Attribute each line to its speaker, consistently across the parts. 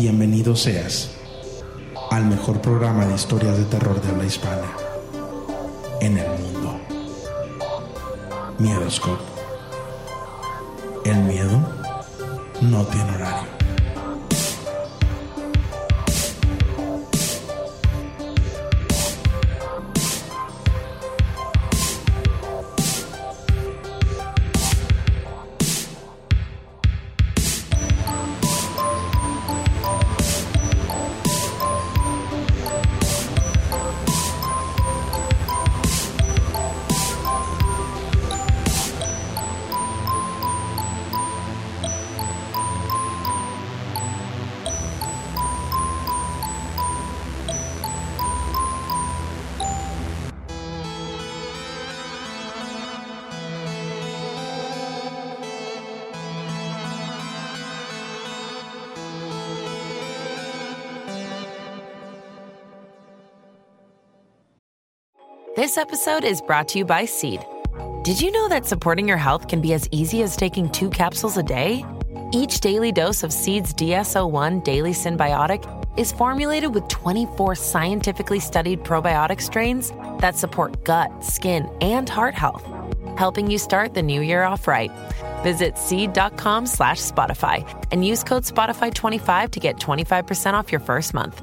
Speaker 1: Bienvenido seas al mejor programa de historias de terror de habla hispana en el mundo. Miedoscope. El miedo no tiene horario.
Speaker 2: This episode is brought to you by Seed. Did you know that supporting your health can be as easy as taking two capsules a day? Each daily dose of Seed's DSO1 Daily Symbiotic is formulated with 24 scientifically studied probiotic strains that support gut, skin, and heart health, helping you start the new year off right. Visit seed.com slash Spotify and use code Spotify25 to get 25% off your first month.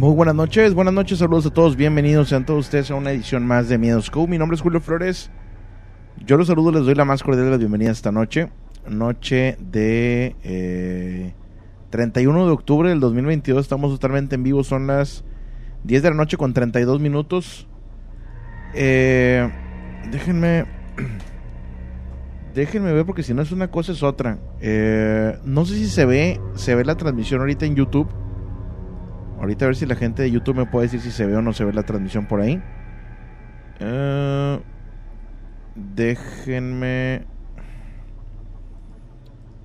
Speaker 3: Muy buenas noches, buenas noches, saludos a todos, bienvenidos sean todos ustedes a una edición más de Miedos Co. Mi nombre es Julio Flores. Yo los saludo, les doy la más cordial de la bienvenida esta noche. Noche de eh, 31 de octubre del 2022, estamos totalmente en vivo, son las 10 de la noche con 32 minutos. Eh, déjenme... Déjenme ver porque si no es una cosa es otra. Eh, no sé si se ve, se ve la transmisión ahorita en YouTube. Ahorita a ver si la gente de YouTube me puede decir si se ve o no se ve la transmisión por ahí. Eh, déjenme...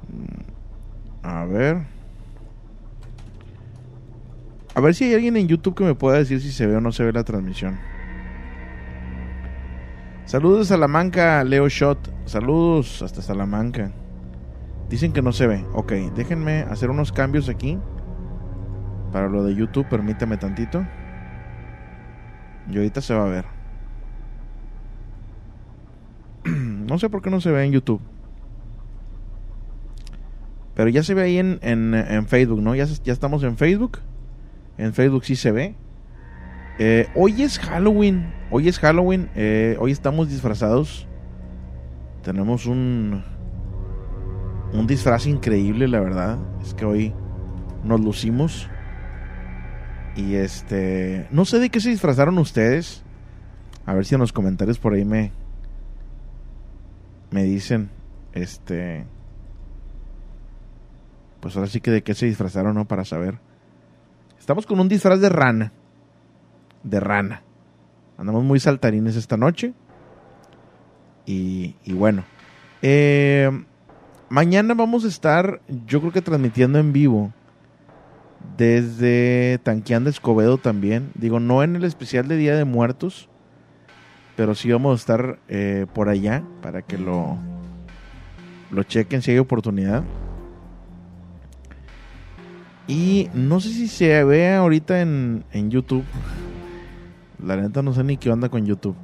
Speaker 3: Mm, a ver. A ver si hay alguien en YouTube que me pueda decir si se ve o no se ve la transmisión. Saludos de Salamanca, Leo Shot. Saludos hasta Salamanca. Dicen que no se ve. Ok, déjenme hacer unos cambios aquí. Para lo de YouTube, permítame tantito. Y ahorita se va a ver. no sé por qué no se ve en YouTube. Pero ya se ve ahí en, en, en Facebook, ¿no? Ya, ya estamos en Facebook. En Facebook sí se ve. Eh, hoy es Halloween. Hoy es Halloween. Eh, hoy estamos disfrazados. Tenemos un. Un disfraz increíble, la verdad. Es que hoy nos lucimos. Y este. No sé de qué se disfrazaron ustedes. A ver si en los comentarios por ahí me. Me dicen. Este. Pues ahora sí que de qué se disfrazaron, ¿no? Para saber. Estamos con un disfraz de rana. De rana. Andamos muy saltarines esta noche. Y, y bueno, eh, mañana vamos a estar, yo creo que transmitiendo en vivo desde Tanqueán de Escobedo también. Digo, no en el especial de Día de Muertos, pero sí vamos a estar eh, por allá para que lo, lo chequen si hay oportunidad. Y no sé si se ve ahorita en, en YouTube. La neta no sé ni qué onda con YouTube.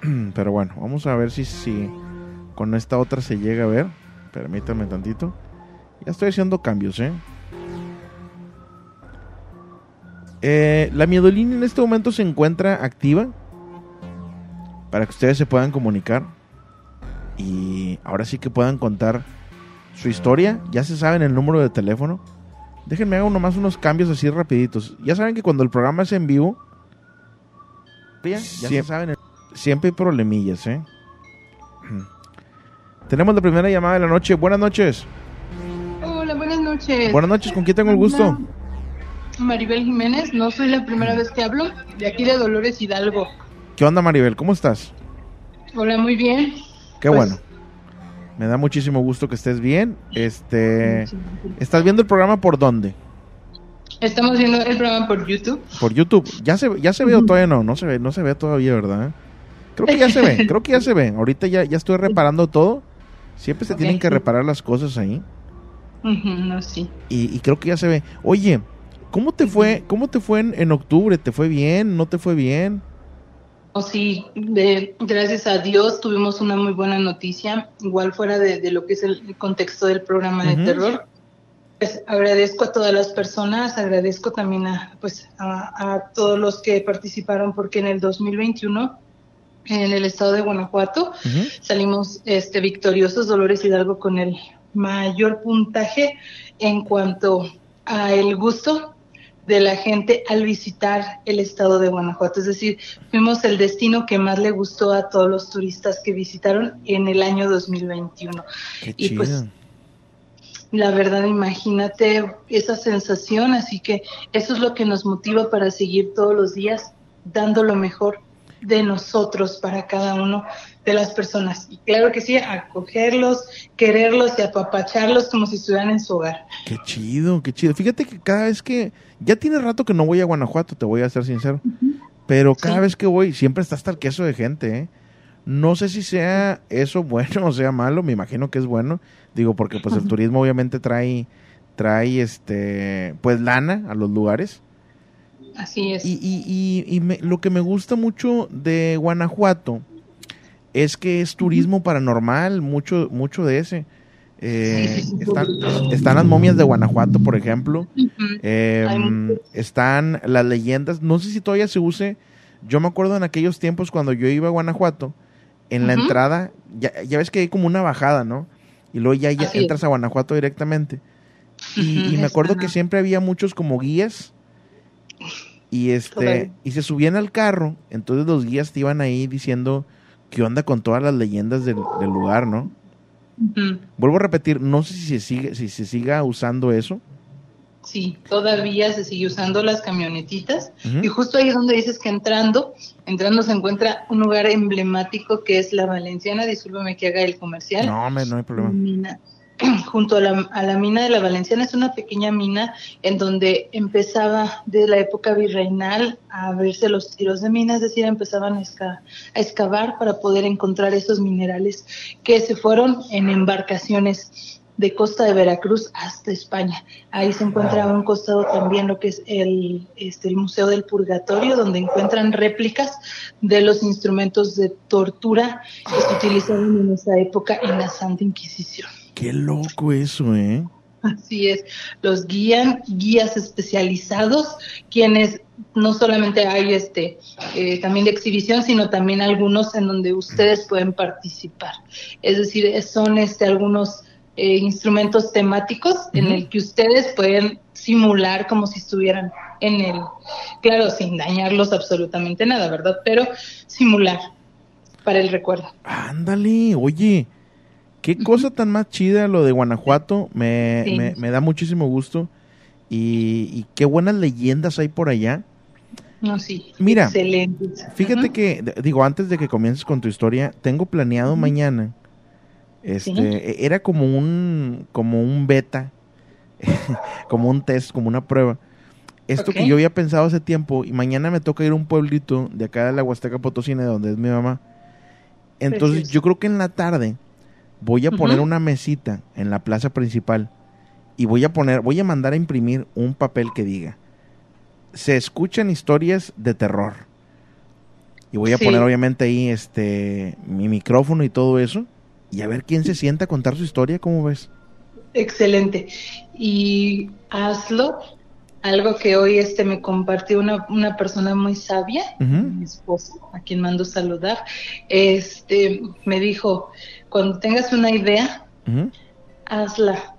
Speaker 3: Pero bueno, vamos a ver si, si con esta otra se llega a ver. Permítanme tantito. Ya estoy haciendo cambios, ¿eh? Eh, la miedolina en este momento se encuentra activa para que ustedes se puedan comunicar y ahora sí que puedan contar su historia. Ya se saben el número de teléfono. Déjenme hago nomás unos cambios así rapiditos. Ya saben que cuando el programa es en vivo, ya, se saben, siempre hay problemillas, ¿eh? Tenemos la primera llamada de la noche. Buenas noches.
Speaker 4: Hola, buenas noches.
Speaker 3: Buenas noches, ¿con quién tengo el gusto?
Speaker 4: Maribel Jiménez, no soy la primera vez que hablo, de aquí de Dolores Hidalgo.
Speaker 3: ¿Qué onda, Maribel? ¿Cómo estás?
Speaker 4: Hola, muy bien.
Speaker 3: Qué
Speaker 4: Pues-
Speaker 3: bueno. Me da muchísimo gusto que estés bien. Este, ¿estás viendo el programa por dónde?
Speaker 4: Estamos viendo el programa por YouTube.
Speaker 3: Por YouTube. Ya se ya se ve o todavía no, no se ve, no se ve todavía, ¿verdad? Creo que ya se ve, creo que ya se ve. Ahorita ya ya estoy reparando todo. Siempre se tienen que reparar las cosas ahí
Speaker 4: no, sí.
Speaker 3: y, y creo que ya se ve. Oye, ¿cómo te fue? ¿Cómo te fue en, en octubre? ¿Te fue bien? ¿No te fue bien?
Speaker 4: O sí, de- gracias a Dios tuvimos una muy buena noticia, igual fuera de, de lo que es el contexto del programa de terror. Pues agradezco a todas las personas, agradezco también a, pues, a, a todos los que participaron, porque en el 2021, en el estado de Guanajuato, salimos este, victoriosos, Dolores Hidalgo, con el mayor puntaje en cuanto a el gusto de la gente al visitar el estado de Guanajuato. Es decir, fuimos el destino que más le gustó a todos los turistas que visitaron en el año 2021.
Speaker 3: Qué
Speaker 4: Y
Speaker 3: chido.
Speaker 4: pues la verdad, imagínate esa sensación, así que eso es lo que nos motiva para seguir todos los días dando lo mejor de nosotros para cada uno de las personas. Y claro que sí, acogerlos, quererlos y apapacharlos como si estuvieran en su hogar.
Speaker 3: Qué chido, qué chido. Fíjate que cada vez que ya tiene rato que no voy a Guanajuato, te voy a ser sincero. Pero cada
Speaker 4: Sí.
Speaker 3: vez que voy siempre está hasta el queso de gente, ¿eh? No sé si sea eso bueno o sea malo, me imagino que es bueno. Digo, porque pues el turismo obviamente trae, trae este, pues lana a los lugares.
Speaker 4: Así es.
Speaker 3: Y, y, y, y me- lo que me gusta mucho de Guanajuato es que es turismo paranormal, mucho, mucho de ese. Eh, están, están las momias de Guanajuato, por ejemplo. Eh,
Speaker 4: muchos.
Speaker 3: están las leyendas. No sé si todavía se use. Yo me acuerdo en aquellos tiempos cuando yo iba a Guanajuato, en la entrada, ya, ya ves que hay como una bajada, ¿no? Y luego ya, entras a Guanajuato directamente. Y, me acuerdo que siempre había muchos como guías. Y este, y se subían al carro, entonces los guías te iban ahí diciendo qué onda con todas las leyendas del, del lugar, ¿no? Vuelvo a repetir, no sé si se sigue, si se siga usando eso.
Speaker 4: Sí, todavía se sigue usando las camionetitas. Y justo ahí es donde dices que entrando, entrando se encuentra un lugar emblemático que es la Valenciana. Discúlpame que haga el comercial.
Speaker 3: No, no hay problema.
Speaker 4: Mina. Junto a la, a la mina de la Valenciana es una pequeña mina en donde empezaba de la época virreinal a verse los tiros de mina, es decir, empezaban a, esca- a excavar para poder encontrar esos minerales que se fueron en embarcaciones de costa de Veracruz hasta España. Ahí se encuentra a un costado también lo que es el, este, el Museo del Purgatorio, donde encuentran réplicas de los instrumentos de tortura que se utilizaban en esa época en la Santa Inquisición.
Speaker 3: Qué loco eso, ¿eh?
Speaker 4: Así es, los guían guías especializados, quienes no solamente hay este eh, también de exhibición, sino también algunos en donde ustedes pueden participar. Es decir, son este algunos eh, instrumentos temáticos en el que ustedes pueden simular como si estuvieran en el, claro, sin dañarlos absolutamente nada, ¿verdad? Pero simular para el recuerdo.
Speaker 3: Ándale, oye, qué cosa tan más chida lo de Guanajuato, me,
Speaker 4: Sí.
Speaker 3: me, me da muchísimo gusto y, y qué buenas leyendas hay por allá.
Speaker 4: No, sí.
Speaker 3: Mira,
Speaker 4: Excelente.
Speaker 3: Fíjate que, digo, antes de que comiences con tu historia, tengo planeado mañana, este,
Speaker 4: Sí.
Speaker 3: e- era como un, como un beta, como un test, como una prueba. Esto que yo había pensado hace tiempo, y mañana me toca ir a un pueblito de acá de la Huasteca Potosina, de donde es mi mamá. Entonces,
Speaker 4: Precioso.
Speaker 3: yo creo que en la tarde voy a poner una mesita en la plaza principal y voy a poner, voy a mandar a imprimir un papel que diga, se escuchan historias de terror. Y voy a
Speaker 4: Sí.
Speaker 3: poner obviamente ahí este mi micrófono y todo eso y a ver quién se sienta a contar su historia, ¿cómo ves?
Speaker 4: Excelente. Y hazlo. Algo que hoy este me compartió una, una persona muy sabia, mi esposo, a quien mando saludar. Este me dijo, cuando tengas una idea,
Speaker 3: Ujú.
Speaker 4: hazla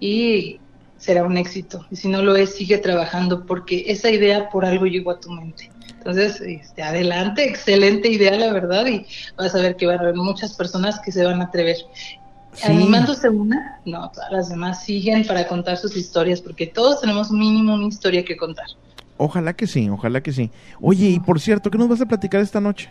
Speaker 4: y será un éxito. Y si no lo es, sigue trabajando porque esa idea por algo llegó a tu mente. Entonces, este, adelante, excelente idea, la verdad, y vas a ver que van a haber muchas personas que se van a atrever.
Speaker 3: Sí.
Speaker 4: Animándose una, no, todas las demás siguen para contar sus historias, porque todos tenemos mínimo una historia que contar.
Speaker 3: Ojalá que sí, ojalá que sí. Oye, y por cierto, ¿qué nos vas a platicar esta noche?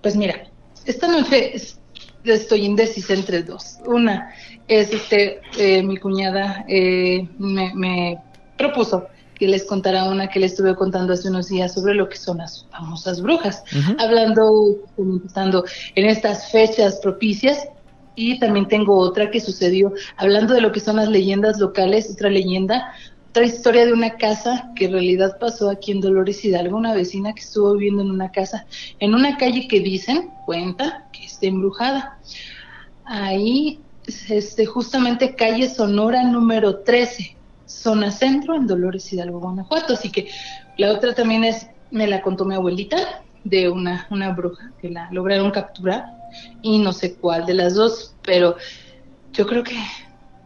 Speaker 4: Pues mira, esta noche es- estoy indecisa entre dos. Una es este, eh, mi cuñada eh, me, me propuso que les contara una que le estuve contando hace unos días sobre lo que son las famosas brujas,
Speaker 3: Ujú.
Speaker 4: hablando, empezando en estas fechas propicias. Y también tengo otra que sucedió, hablando de lo que son las leyendas locales, otra leyenda, otra historia de una casa que en realidad pasó aquí en Dolores Hidalgo, una vecina que estuvo viviendo en una casa, en una calle que dicen, cuenta, que está embrujada. Ahí, este, justamente calle Sonora número 13, zona centro, en Dolores Hidalgo, Guanajuato. Así que la otra también es, me la contó mi abuelita, de una, una bruja que la lograron capturar, y no sé cuál de las dos, pero yo creo que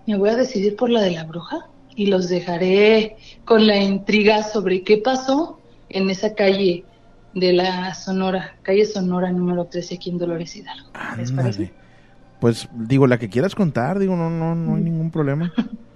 Speaker 4: me voy a decidir por la de la bruja y los dejaré con la intriga sobre qué pasó en esa calle de la Sonora, calle Sonora número 13 aquí en Dolores Hidalgo. ¿Les
Speaker 3: Ándale.
Speaker 4: parece?
Speaker 3: Pues digo, la que quieras contar, digo, no, no, no hay ningún problema.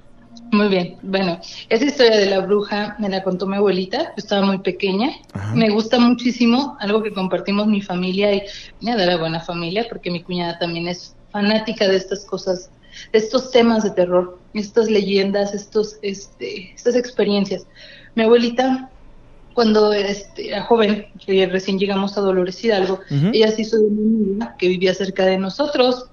Speaker 4: Muy bien, bueno, esa historia de la bruja me la contó mi abuelita, yo estaba muy pequeña,
Speaker 3: Ajá.
Speaker 4: me gusta muchísimo, algo que compartimos mi familia y me da la buena familia, porque mi cuñada también es fanática de estas cosas, de estos temas de terror, estas leyendas, estos, este, estas experiencias. Mi abuelita, cuando este, era joven, que recién llegamos a Dolores Hidalgo, ella se hizo de una amiga que vivía cerca de nosotros,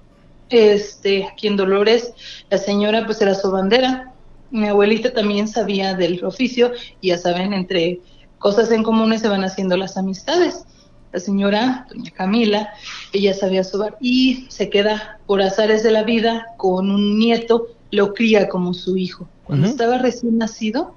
Speaker 4: este, aquí en Dolores, la señora pues era su bandera. Mi abuelita también sabía del oficio y ya saben, entre cosas en comunes se van haciendo las amistades. La señora, doña Camila, ella sabía sobar y se queda por azares de la vida con un nieto, lo cría como su hijo. Cuando estaba recién nacido,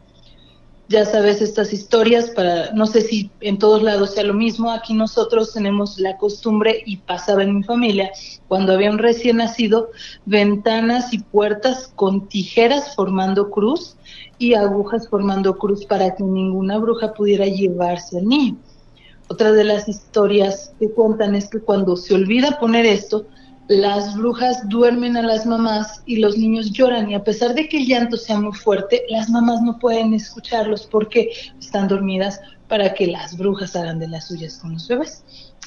Speaker 4: ya sabes estas historias para no sé si en todos lados sea lo mismo aquí nosotros tenemos la costumbre y pasaba en mi familia cuando había un recién nacido ventanas y puertas con tijeras formando cruz y agujas formando cruz para que ninguna bruja pudiera llevarse al niño otra de las historias que cuentan es que cuando se olvida poner esto las brujas duermen a las mamás y los niños lloran y a pesar de que el llanto sea muy fuerte, las mamás no pueden escucharlos porque están dormidas para que las brujas hagan de las suyas con los bebés.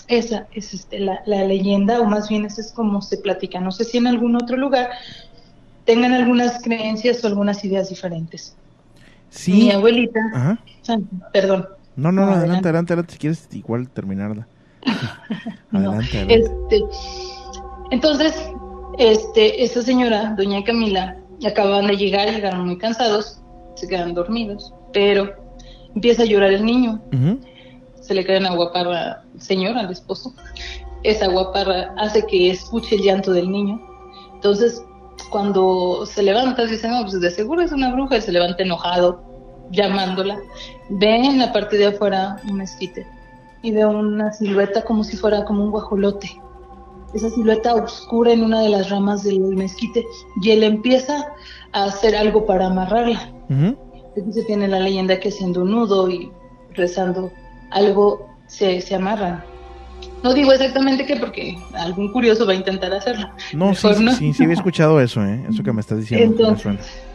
Speaker 4: Esa es este, la, la leyenda, o más bien esa es como se platica. No sé si en algún otro lugar tengan algunas creencias o algunas ideas diferentes.
Speaker 3: Sí.
Speaker 4: Mi abuelita,
Speaker 3: Ajá.
Speaker 4: perdón,
Speaker 3: No, no, no,
Speaker 4: No,
Speaker 3: adelante,
Speaker 4: adelante.
Speaker 3: adelante, si quieres igual terminarla. Adelante, adelante.
Speaker 4: Este, entonces, este, esa señora, doña Camila, acababan de llegar, llegaron muy cansados, se quedan dormidos, pero empieza a llorar el niño,
Speaker 3: Ujú.
Speaker 4: se le cae una guaparra al señor, al esposo. Esa guaparra hace que escuche el llanto del niño. Entonces, cuando se levanta, dice, no, pues de seguro es una bruja, y se levanta enojado, llamándola. Ve en la parte de afuera un mezquite y ve una silueta como si fuera como un guajolote. Esa silueta oscura en una de las ramas del mezquite y él empieza a hacer algo para amarrarla.
Speaker 3: Ujú.
Speaker 4: Aquí se tiene la leyenda que haciendo un nudo y rezando algo se, se amarran. No digo exactamente qué porque algún curioso va a intentar hacerlo.
Speaker 3: No, sí,
Speaker 4: no.
Speaker 3: sí, sí había escuchado eso, ¿eh? Eso que me estás diciendo. que me
Speaker 4: Entonces,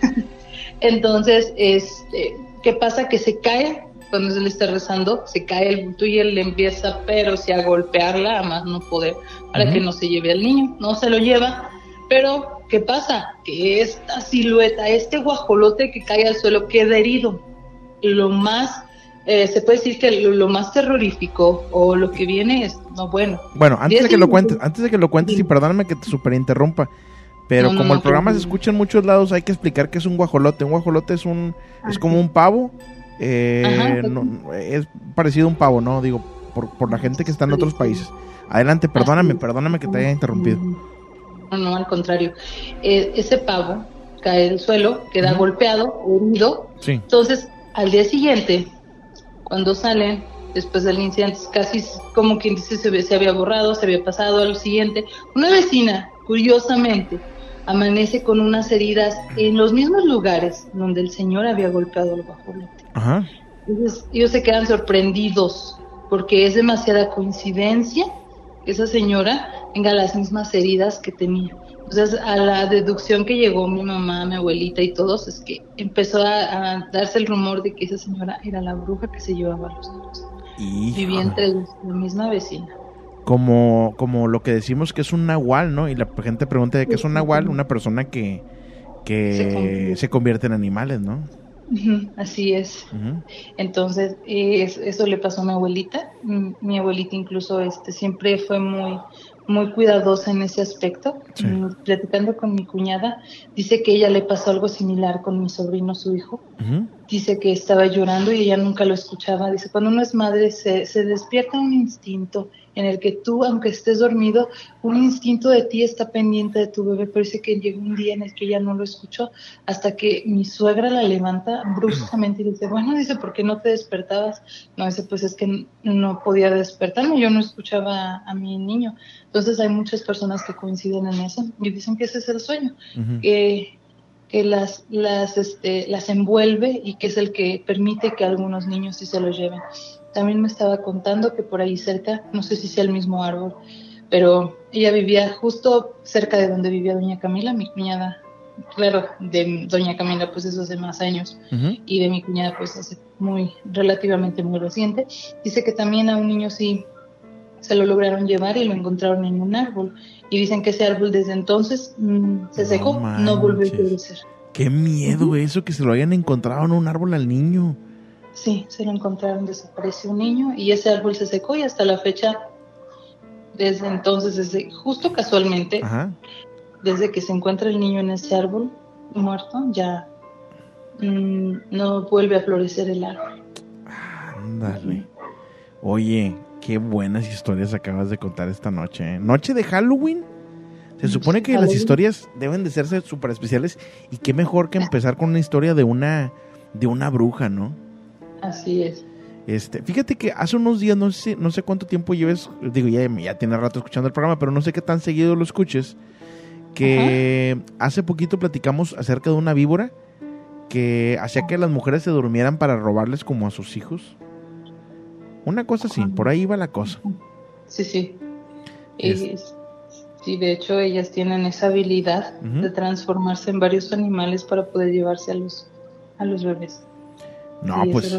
Speaker 3: suena.
Speaker 4: Entonces, este, ¿qué pasa? Que se cae cuando él está rezando, se cae el bulto y él le empieza, pero sí a golpearla, a más no poder, para que no se lleve al niño. No se lo lleva, pero ¿qué pasa? Que esta silueta, este guajolote que cae al suelo queda herido. Lo más, eh, se puede decir que lo, más terrorífico o lo que viene es, no, bueno.
Speaker 3: Bueno, antes de que lo cuentes, antes de que lo cuentes y perdóname que te super interrumpa, pero como el programa se escucha en muchos lados, hay que explicar que es un guajolote. Un guajolote es un, es como un pavo, eh, es parecido a un pavo, ¿no? Digo, por, por la gente que está en otros países. Adelante, perdóname, perdóname que te haya interrumpido.
Speaker 4: No, no, al contrario. Eh, ese pavo cae del suelo, queda golpeado, herido. Entonces, al día siguiente, cuando salen, después del incidente, casi como quien dice se, se había borrado, se había pasado al siguiente, una vecina, curiosamente, amanece con unas heridas en los mismos lugares donde el señor había golpeado al guajolote. Ajá. Entonces, ellos se quedan sorprendidos porque es demasiada coincidencia que esa señora tenga las mismas heridas que tenía. Entonces, a la deducción que llegó mi mamá, mi abuelita y todos, es que empezó a, darse el rumor de que esa señora era la bruja que se llevaba a los niños. Vivía entre la misma vecina.
Speaker 3: Como, como lo que decimos que es un nahual, ¿no? Y la gente pregunta de qué es un nahual, una persona que, que se, convierte en animales, ¿no?
Speaker 4: Así es. Entonces, eso le pasó a mi abuelita. Mi abuelita incluso este siempre fue muy muy cuidadosa en ese aspecto. Mm, platicando con mi cuñada, dice que ella le pasó algo similar con mi sobrino, su hijo. Dice que estaba llorando y ella nunca lo escuchaba. Dice, cuando uno es madre se, se despierta un instinto en el que tú, aunque estés dormido, un instinto de ti está pendiente de tu bebé, pero dice que llegó un día en el que ella no lo escuchó, hasta que mi suegra la levanta bruscamente y dice, bueno, dice, ¿por qué no te despertabas? No, dice, pues es que no podía despertarme, yo no escuchaba a mi niño. Entonces hay muchas personas que coinciden en eso y dicen que ese es el sueño, que que las, las, este, las envuelve y que es el que permite que algunos niños sí se los lleven. También me estaba contando que por ahí cerca, no sé si sea el mismo árbol, pero ella vivía justo cerca de donde vivía doña Camila, mi cuñada. Claro, de doña Camila pues eso hace más años y de mi cuñada pues hace muy, relativamente muy reciente. Dice que también a un niño sí se lo lograron llevar y lo encontraron en un árbol. Y dicen que ese árbol desde entonces mm, se secó, no volvió a crecer.
Speaker 3: Qué miedo eso, que se lo hayan encontrado en un árbol al niño.
Speaker 4: Sí, se lo encontraron, desapareció un niño y ese árbol se secó y hasta la fecha, desde entonces, desde, justo casualmente, desde que se encuentra el niño en ese árbol muerto, ya mm, no vuelve a florecer el árbol.
Speaker 3: Ándale. Oye, qué buenas historias acabas de contar esta noche. ¿eh? Noche de Halloween. Se supone que las historias deben de serse súper especiales y qué mejor que empezar con una historia de una de una bruja, ¿no?
Speaker 4: Así es.
Speaker 3: Este, fíjate que hace unos días, no sé, no sé cuánto tiempo lleves, digo, ya, ya tiene rato escuchando el programa, pero no sé qué tan seguido lo escuches, que hace poquito platicamos acerca de una víbora que hacía que las mujeres se durmieran para robarles como a sus hijos. Una cosa así, por ahí iba la cosa.
Speaker 4: Sí, sí. sí, de hecho ellas tienen esa habilidad de transformarse en varios animales para poder llevarse a los, a los bebés.
Speaker 3: No, pues.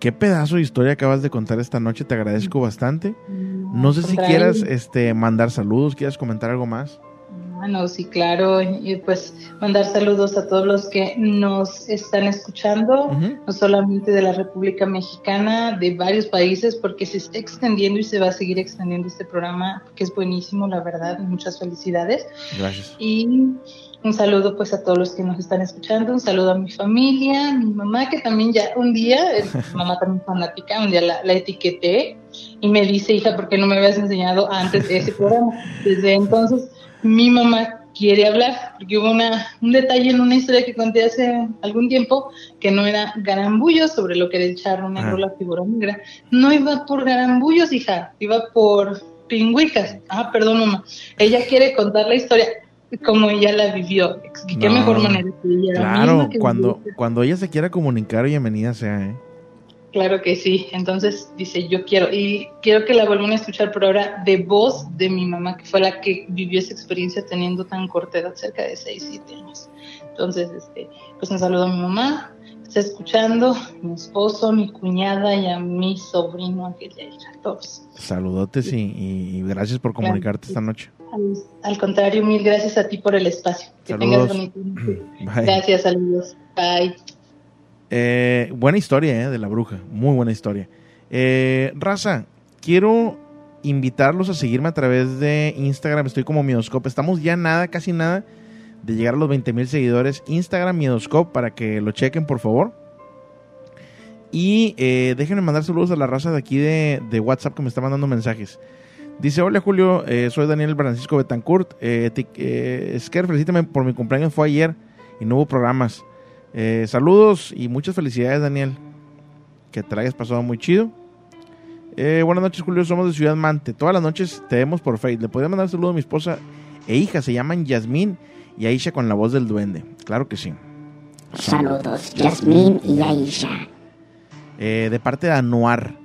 Speaker 3: Qué pedazo de historia acabas de contar esta noche. Te agradezco bastante. No, sé si quieras este, mandar saludos, quieras comentar algo más.
Speaker 4: Bueno, sí, claro. Y pues mandar saludos a todos los que nos están escuchando, no solamente de la República Mexicana, de varios países, porque se está extendiendo y se va a seguir extendiendo este programa, que es buenísimo, la verdad. Muchas felicidades.
Speaker 3: Gracias.
Speaker 4: Y un saludo pues a todos los que nos están escuchando, un saludo a mi familia, mi mamá que también ya un día, mamá también fanática, un día la, etiqueté y me dice, hija, ¿por qué no me habías enseñado antes de ese programa? Desde entonces mi mamá quiere hablar, porque hubo una, un detalle en una historia que conté hace algún tiempo que no era garambullos sobre lo que era el charro negro, la figura negra. No iba por garambullos, hija, iba por pingüicas. Ah, perdón, mamá. Ella quiere contar la historia como ella la vivió. Qué mejor manera que ella.
Speaker 3: Claro, cuando, cuando ella se quiera comunicar, bienvenida sea, ¿eh?
Speaker 4: Claro que sí. Entonces dice, yo quiero, y quiero que la vuelvan a escuchar por ahora de voz de mi mamá, que fue la que vivió esa experiencia teniendo tan corta edad, cerca de 6, 7 años. Entonces, este, pues un saludo a mi mamá, está escuchando, mi esposo, mi cuñada y a mi sobrino Ángel a todos.
Speaker 3: Saludotes y, gracias por comunicarte esta noche.
Speaker 4: Al, contrario, mil gracias a ti por el espacio. Que tengas bonito. Gracias, saludos. Bye.
Speaker 3: Eh, buena historia eh, de la bruja, muy buena historia. Eh, Raza, quiero invitarlos a seguirme a través de Instagram, estoy como Miedoscope, estamos ya nada, casi nada de llegar a los 20 mil seguidores. Instagram Miedoscope para que lo chequen por favor. Y eh, déjenme mandar saludos a la raza de aquí de, WhatsApp que me está mandando mensajes. Dice, hola Julio, eh, soy Daniel Francisco Betancourt. Eh, eh felicítame por mi cumpleaños, fue ayer y no hubo programas. Eh, saludos y muchas felicidades Daniel. Que te la hayas pasado muy chido. buenas noches Julio, somos de Ciudad Mante. Todas las noches te vemos por Facebook. Le podría mandar saludos a mi esposa e hija, se llaman Yasmín y Aisha con la voz del duende. Claro que sí.
Speaker 5: Saludos, Yasmín y Aisha.
Speaker 3: Eh, de parte de Anuar.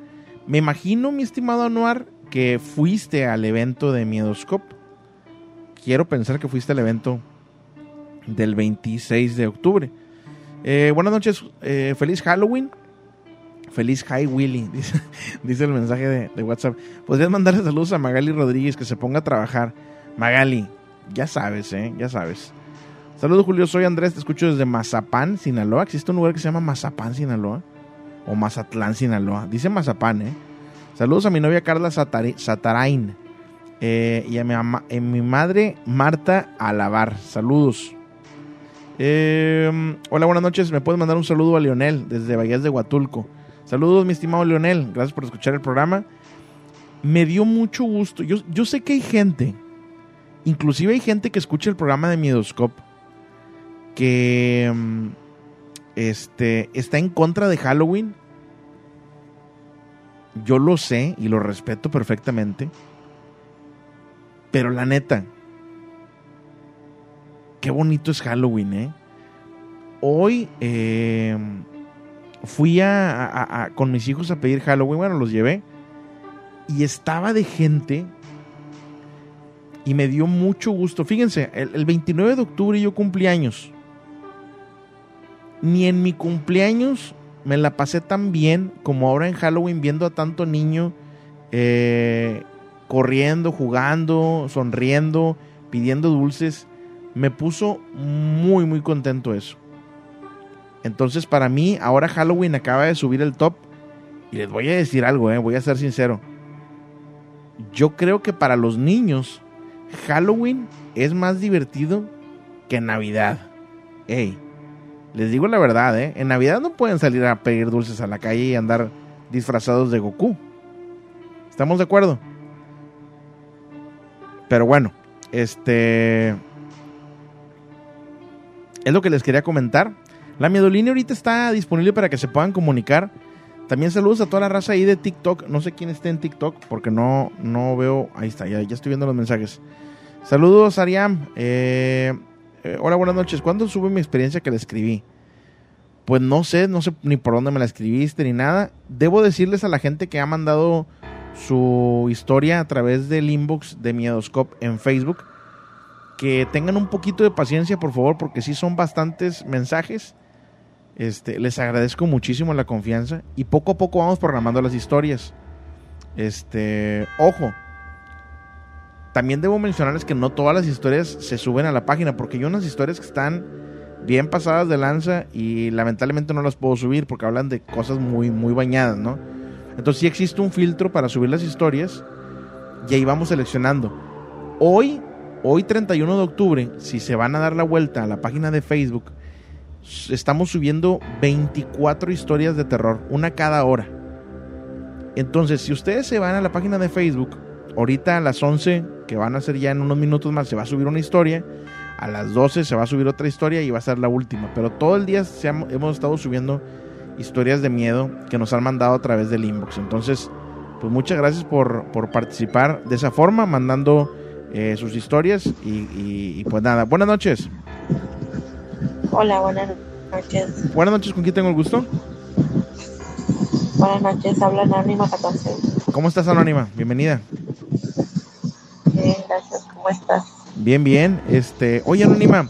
Speaker 3: Me imagino, mi estimado Anuar, que fuiste al evento de Miedoscop. Quiero pensar que fuiste al evento del 26 de octubre. Eh, buenas noches, eh, feliz Halloween. Feliz High Willy, dice, el mensaje de, de, WhatsApp. Podrías mandarle saludos a Magali Rodríguez que se ponga a trabajar. Magali, ya sabes, ¿eh? Ya sabes. Saludos, Julio. Soy Andrés. Te escucho desde Mazapán, Sinaloa. ¿Existe un lugar que se llama Mazapán, Sinaloa? O Mazatlán, Sinaloa. Dice Mazapán, ¿eh? Saludos a mi novia Carla Satarain. Eh, y a mi, eh, mi, madre Marta Alabar. Saludos. Eh, hola, buenas noches. ¿Me puedes mandar un saludo a Leonel desde Bahías de Huatulco? Saludos, mi estimado Leonel. Gracias por escuchar el programa. Me dio mucho gusto. Yo, yo sé que hay gente Inclusive hay gente que escucha el programa de Miedoscope que mm, este, está en contra de Halloween. Yo lo sé y lo respeto perfectamente. Pero la neta, qué bonito es Halloween, ¿eh? Hoy em, fui a, con mis hijos a pedir Halloween, bueno, los llevé. Y estaba de gente y me dio mucho gusto. Fíjense, el, 29 de octubre yo cumplí años. Ni en mi cumpleaños me la pasé tan bien como ahora en Halloween viendo a tanto niño eh, corriendo, jugando, sonriendo, pidiendo dulces. Me puso muy, muy contento eso. Entonces para mí ahora Halloween acaba de subir el top. Y les voy a decir algo, eh, voy a ser sincero. Yo creo que para los niños Halloween es más divertido que Navidad. Ey, les digo la verdad, ¿eh? En Navidad no pueden salir a pedir dulces a la calle y andar disfrazados de Goku. ¿Estamos de acuerdo? Pero bueno, este... Es lo que les quería comentar. La miedolínea ahorita está disponible para que se puedan comunicar. También saludos a toda la raza ahí de TikTok. No sé quién esté en TikTok porque no, no veo. Ahí está, ya, ya estoy viendo los mensajes. Saludos, Ariam. Eh, eh, hola, buenas noches. ¿Cuándo sube mi experiencia que la escribí? Pues no sé, no sé ni por dónde me la escribiste ni nada. Debo decirles a la gente que ha mandado su historia a través del inbox de Miedoscope en Facebook que tengan un poquito de paciencia, por favor, porque sí son bastantes mensajes este, les agradezco muchísimo la confianza y poco a poco vamos programando las historias. Este, ojo, también debo mencionarles que no todas las historias se suben a la página porque hay unas historias que están bien pasadas de lanza y lamentablemente no las puedo subir porque hablan de cosas muy muy bañadas, ¿no? Entonces sí existe un filtro para subir las historias y ahí vamos seleccionando. Hoy, hoy 31 de octubre, si se van a dar la vuelta a la página de Facebook, estamos subiendo 24 historias de terror, una cada hora. Entonces, si ustedes se van a la página de Facebook, ahorita a las 11, que van a ser ya en unos minutos más, se va a subir una historia. A las 12 se va a subir otra historia y va a ser la última. Pero todo el día hemos estado subiendo historias de miedo que nos han mandado a través del inbox. Entonces, pues muchas gracias por, participar de esa forma, mandando eh, sus historias. y pues nada, buenas noches.
Speaker 6: Hola, buenas noches.
Speaker 3: Buenas noches, ¿con quién tengo el gusto?
Speaker 6: Buenas noches, habla Anónima 14.
Speaker 3: ¿Cómo estás, Anónima? Bienvenida.
Speaker 6: Bien, gracias, ¿cómo estás?
Speaker 3: Bien, bien. Este, oye, Anónima,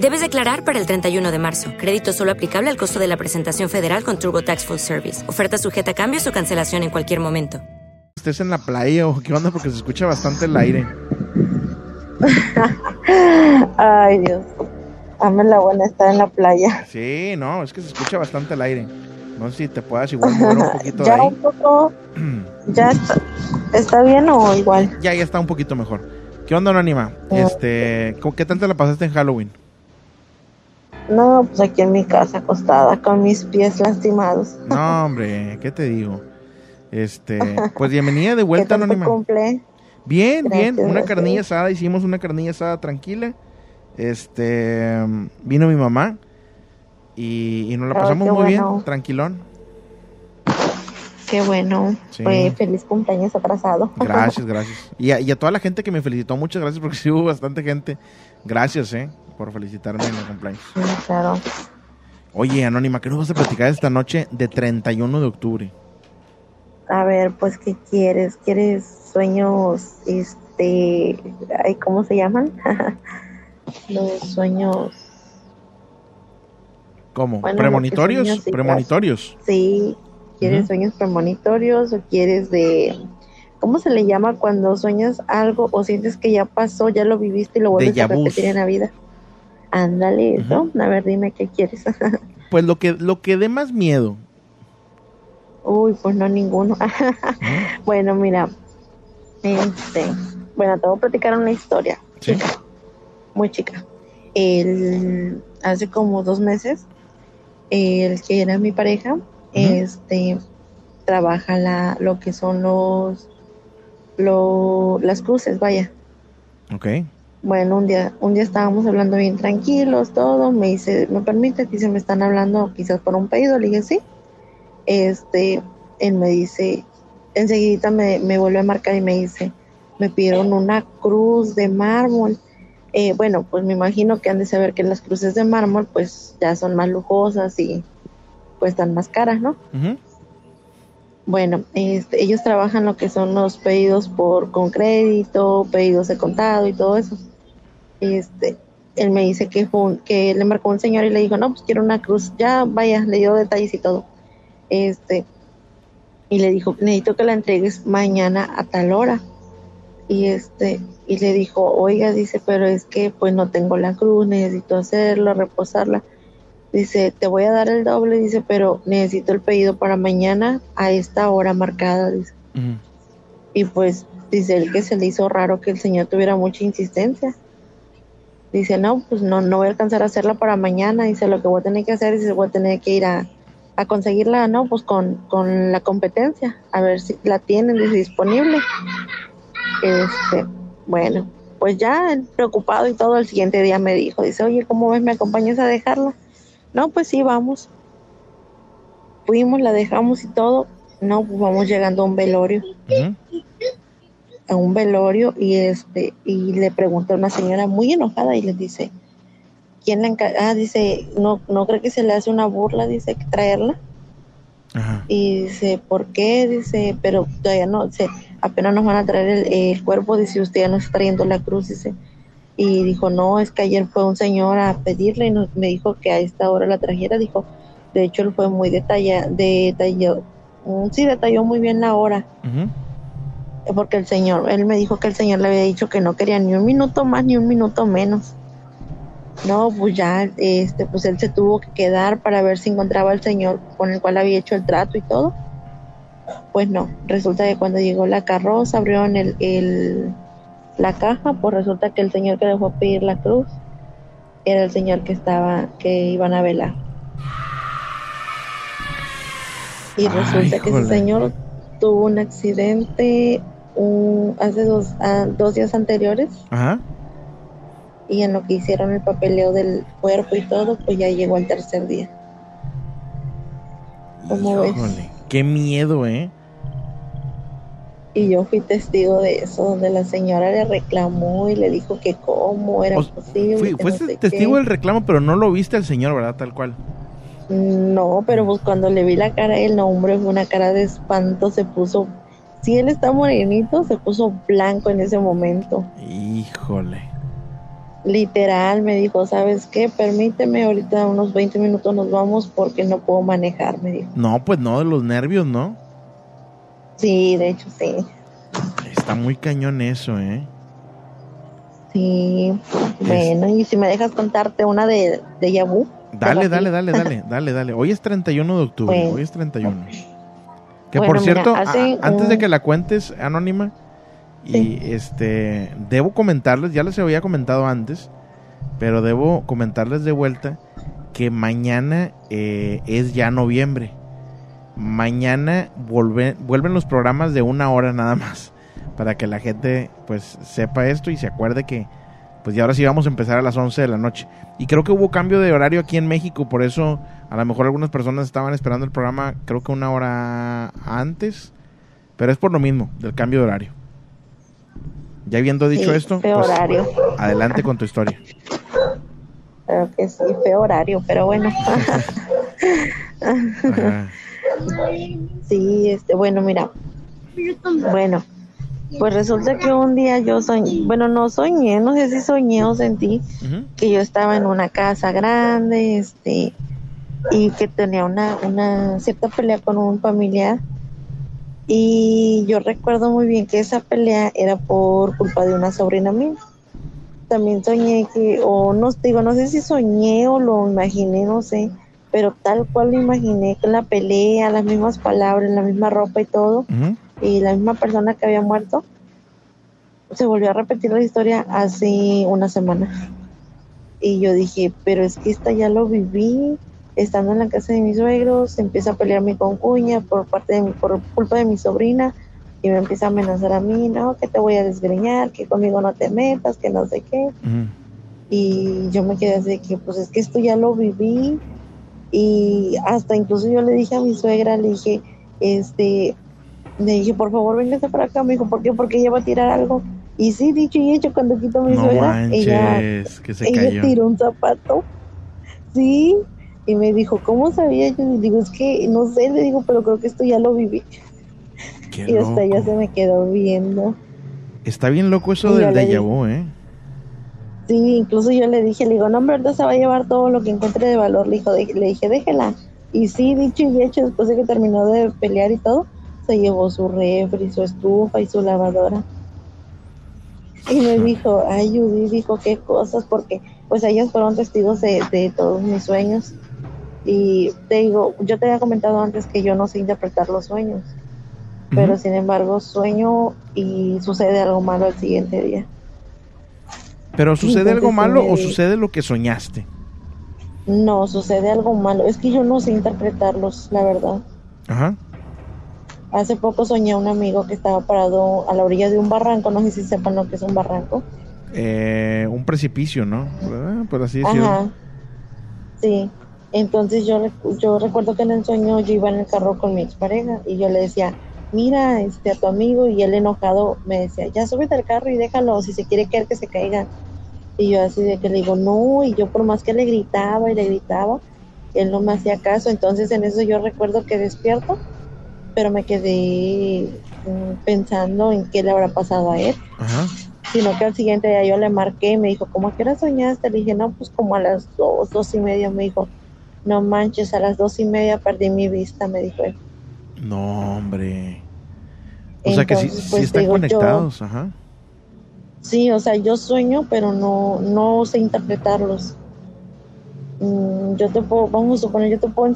Speaker 7: Debes declarar para el 31 de marzo. Crédito solo aplicable al costo de la presentación federal con TurboTax Full Service. Oferta sujeta a cambios o cancelación en cualquier momento.
Speaker 3: Estés en la playa o qué onda porque se escucha bastante el aire.
Speaker 6: Ay, Dios. Dame la buena estar en la playa.
Speaker 3: Sí, no, es que se escucha bastante el aire. No sé si te puedas igual mover un poquito de
Speaker 6: ya
Speaker 3: ahí.
Speaker 6: un poco. ¿Ya está, está bien o igual?
Speaker 3: Ya, ya está un poquito mejor. ¿Qué onda, Anónima? Este, ¿con ¿qué tanto la pasaste en Halloween?
Speaker 6: No, pues aquí en mi casa acostada con mis pies lastimados.
Speaker 3: No, hombre, ¿qué te digo? Este, pues bienvenida de vuelta,
Speaker 6: ¿Qué tal
Speaker 3: Anónima.
Speaker 6: cumple?
Speaker 3: Bien, bien, una
Speaker 6: gracias.
Speaker 3: carnilla asada, hicimos una carnilla asada tranquila. Este, vino mi mamá y, y nos la
Speaker 6: Ah,
Speaker 3: pasamos muy
Speaker 6: bueno.
Speaker 3: bien, tranquilón.
Speaker 6: Qué bueno.
Speaker 3: Sí.
Speaker 6: Fue feliz cumpleaños atrasado.
Speaker 3: Gracias, gracias. Y a, y a toda la gente que me felicitó, muchas gracias porque sí hubo bastante gente. Gracias, eh, por felicitarme en el cumpleaños.
Speaker 6: Claro.
Speaker 3: Oye, Anónima, ¿qué nos vas a platicar esta noche de 31 de octubre?
Speaker 6: A ver, pues, ¿qué quieres? ¿Quieres sueños, este, ay, ¿cómo se llaman? Los sueños,
Speaker 3: ¿Cómo?
Speaker 6: Bueno,
Speaker 3: ¿Premonitorios?
Speaker 6: sí,
Speaker 3: ¿Premonitorios?
Speaker 6: sí. ¿Quieres sueños premonitorios o quieres de, ¿cómo se le llama cuando sueñas algo o sientes que ya pasó, ya lo viviste y lo vuelves a repetir en la vida? Ándale, eso. A ver, dime qué quieres.
Speaker 3: Pues lo que, lo que dé más miedo.
Speaker 6: Uy, pues no ninguno. bueno, mira, este, bueno, te voy a platicar una historia.
Speaker 3: Sí.
Speaker 6: chica, muy chica. El, hace como dos meses, el que era mi pareja, este, trabaja la, lo que son los, lo, las cruces, vaya.
Speaker 3: Ok.
Speaker 6: Bueno, un día, un día estábamos hablando bien tranquilos, todo, me dice, ¿me permite? Dice, me están hablando quizás por un pedido, le dije, sí. Este, él me dice, enseguida me, me vuelve a marcar y me dice, me pidieron una cruz de mármol. Eh, bueno, pues me imagino que han de saber que las cruces de mármol pues ya son más lujosas y cuestan más caras, ¿no? Bueno, este, ellos trabajan lo que son los pedidos por con crédito, pedidos de contado y todo eso. Este, él me dice que fue un- que le marcó un señor y le dijo, no, pues quiero una cruz, ya vaya, le dio detalles y todo. Este, y le dijo, necesito que la entregues mañana a tal hora. Y este, y le dijo, oiga, dice, pero es que pues no tengo la cruz, necesito hacerlo, reposarla. Dice, te voy a dar el doble, dice, pero necesito el pedido para mañana a esta hora marcada, dice. Y pues dice él que se le hizo raro que el señor tuviera mucha insistencia. Dice, no, pues no, no voy a alcanzar a hacerla para mañana. Dice, lo que voy a tener que hacer es voy a tener que ir a, a conseguirla, no, pues con, con la competencia, a ver si la tienen dice, disponible. Este, bueno, pues ya preocupado y todo, el siguiente día me dijo, dice, oye, ¿cómo ves? ¿Me acompañas a dejarla? No, pues sí, vamos. Fuimos, la dejamos y todo. No, pues vamos llegando a un velorio a un velorio y este y le pregunta a una señora muy enojada y le dice quién la encarga ah dice no no cree que se le hace una burla dice traerla
Speaker 3: Ajá.
Speaker 6: y dice por qué dice pero todavía no dice apenas nos van a traer el, el cuerpo dice usted ya no está trayendo la cruz dice y dijo no es que ayer fue un señor a pedirle y nos, me dijo que a esta hora la trajera dijo de hecho él fue muy detallado detalló mm, sí detalló muy bien la hora porque el señor, él me dijo que el señor le había dicho que no quería ni un minuto más ni un minuto menos. No, pues ya, este, pues él se tuvo que quedar para ver si encontraba al señor con el cual había hecho el trato y todo. Pues no, resulta que cuando llegó la carroza, abrieron el, el, la caja, pues resulta que el señor que dejó pedir la cruz era el señor que estaba, que iban a velar. Y
Speaker 3: Ay,
Speaker 6: resulta que ese señor tuvo un accidente un- hace dos, ah, dos días anteriores
Speaker 3: Ajá.
Speaker 6: y en lo que hicieron el papeleo del cuerpo y todo, pues ya llegó el tercer día. ¿Cómo ves?
Speaker 3: Qué miedo, ¿eh?
Speaker 6: Y yo fui testigo de eso, donde la señora le reclamó y le dijo que cómo era
Speaker 3: O-
Speaker 6: posible.
Speaker 3: Fui- fuiste
Speaker 6: no sé
Speaker 3: testigo
Speaker 6: qué.
Speaker 3: del reclamo, pero no lo viste al señor, ¿verdad? Tal cual.
Speaker 6: No, pero pues cuando le vi la cara no, hombre, fue una cara de espanto, se puso... Si él está morenito, se puso blanco en ese momento.
Speaker 3: Híjole.
Speaker 6: Literal, me dijo, ¿sabes qué? Permíteme, ahorita unos 20 minutos nos vamos porque no puedo manejar, me dijo.
Speaker 3: No, pues no, de los nervios, ¿no?
Speaker 6: Sí, de hecho, sí.
Speaker 3: Está muy cañón eso, ¿eh?
Speaker 6: Sí. Bueno, y si me dejas contarte una de, de Yabu.
Speaker 3: Dale, dale, dale, dale, dale, dale. Hoy es 31 de octubre, hoy es 31. Que
Speaker 6: Bueno,
Speaker 3: por
Speaker 6: mira,
Speaker 3: cierto,
Speaker 6: hace
Speaker 3: a- antes de que la cuentes, Anónima, y este, debo comentarles, ya les había comentado antes, pero debo comentarles de vuelta que mañana eh, es ya noviembre. Mañana volve- vuelven los programas de una hora nada más, para que la gente pues sepa esto y se acuerde que pues ya ahora sí vamos a empezar a las 11 de la noche. Y creo que hubo cambio de horario aquí en México, por eso a lo mejor algunas personas estaban esperando el programa creo que una hora antes, pero es por lo mismo, del cambio de horario. Ya habiendo dicho
Speaker 6: Sí,
Speaker 3: esto, pues,
Speaker 6: horario.
Speaker 3: adelante con tu historia.
Speaker 6: Creo que sí, feo horario, pero bueno.
Speaker 3: Ajá.
Speaker 6: Sí, este, bueno, mira. Bueno, pues resulta que un día yo soñé, bueno, no soñé, no sé si soñé o sentí que yo estaba en una casa grande, este, y que tenía una, una cierta pelea con un familiar. Y yo recuerdo muy bien que esa pelea era por culpa de una sobrina mía. También soñé que, o no digo, no sé si soñé o lo imaginé, no sé, pero tal cual lo imaginé con la pelea, las mismas palabras, la misma ropa y todo, y la misma persona que había muerto. Se volvió a repetir la historia hace una semana. Y yo dije, pero es que esta ya lo viví, estando en la casa de mis suegros, se empieza a pelear mi concuña por parte de mi- por culpa de mi sobrina y me empieza a amenazar a mí, no, que te voy a desgreñar, que conmigo no te metas, que no sé qué. Y yo me quedé así de que, pues es que esto ya lo viví. Y hasta incluso yo le dije a mi suegra, le dije, este, le dije, por favor, véngase para acá. Me dijo, ¿por qué? Porque ella va a tirar algo. Y sí, dicho y hecho, cuando quito mi
Speaker 3: No
Speaker 6: suegra, ella,
Speaker 3: que se
Speaker 6: ella
Speaker 3: cayó.
Speaker 6: tiró un zapato. Sí. Y me dijo, ¿cómo sabía? Yo le digo, es que no sé, le digo, pero creo que esto ya lo viví.
Speaker 3: Qué
Speaker 6: y hasta ella
Speaker 3: loco.
Speaker 6: se me quedó viendo.
Speaker 3: Está bien loco eso
Speaker 6: Y
Speaker 3: del déjà vu, ¿eh?
Speaker 6: Sí, incluso yo le dije, le digo, no, hombre, ahorita se va a llevar todo lo que encuentre de valor. Le, dijo, de- le dije, déjela. Y sí, dicho y hecho, después de que terminó de pelear y todo, se llevó su refri, su estufa y su lavadora. Y me dijo, ay, Judy, dijo, qué cosas, porque pues ellas fueron testigos de, de todos mis sueños. Y te digo, yo te había comentado antes que yo no sé interpretar los sueños, pero sin embargo sueño y sucede algo malo al siguiente día.
Speaker 3: Pero ¿sucede algo malo
Speaker 6: me-
Speaker 3: o sucede lo que soñaste?
Speaker 6: No, sucede algo malo. Es que yo no sé interpretarlos, la verdad.
Speaker 3: Ajá.
Speaker 6: Hace poco soñé a un amigo que estaba parado a la orilla de un barranco. No sé si sepan lo que es un barranco.
Speaker 3: Eh, un precipicio, ¿no? ¿Verdad? Por así decirlo.
Speaker 6: Ajá. Sí. Entonces yo, yo recuerdo que en el sueño yo iba en el carro con mi expareja y yo le decía, mira este, a tu amigo y él enojado me decía, ya súbete al carro y déjalo, si se quiere caer que se caiga. Y yo así de que le digo, no, y yo por más que le gritaba y le gritaba, él no me hacía caso. Entonces en eso yo recuerdo que despierto, pero me quedé mm, pensando en qué le habrá pasado a él
Speaker 3: Ajá.
Speaker 6: sino que al siguiente día yo le marqué y me dijo, ¿cómo a qué hora soñaste? Le dije, no, pues como a las dos, dos y media. Me dijo, no manches, a las dos y media perdí mi vista, me dijo él.
Speaker 3: No, hombre. O sea que sí,
Speaker 6: pues,
Speaker 3: están
Speaker 6: digo, yo-
Speaker 3: conectados, ajá.
Speaker 6: Sí, o sea, yo sueño, pero no, no sé interpretarlos. Mm, yo te puedo, vamos a suponer, yo te puedo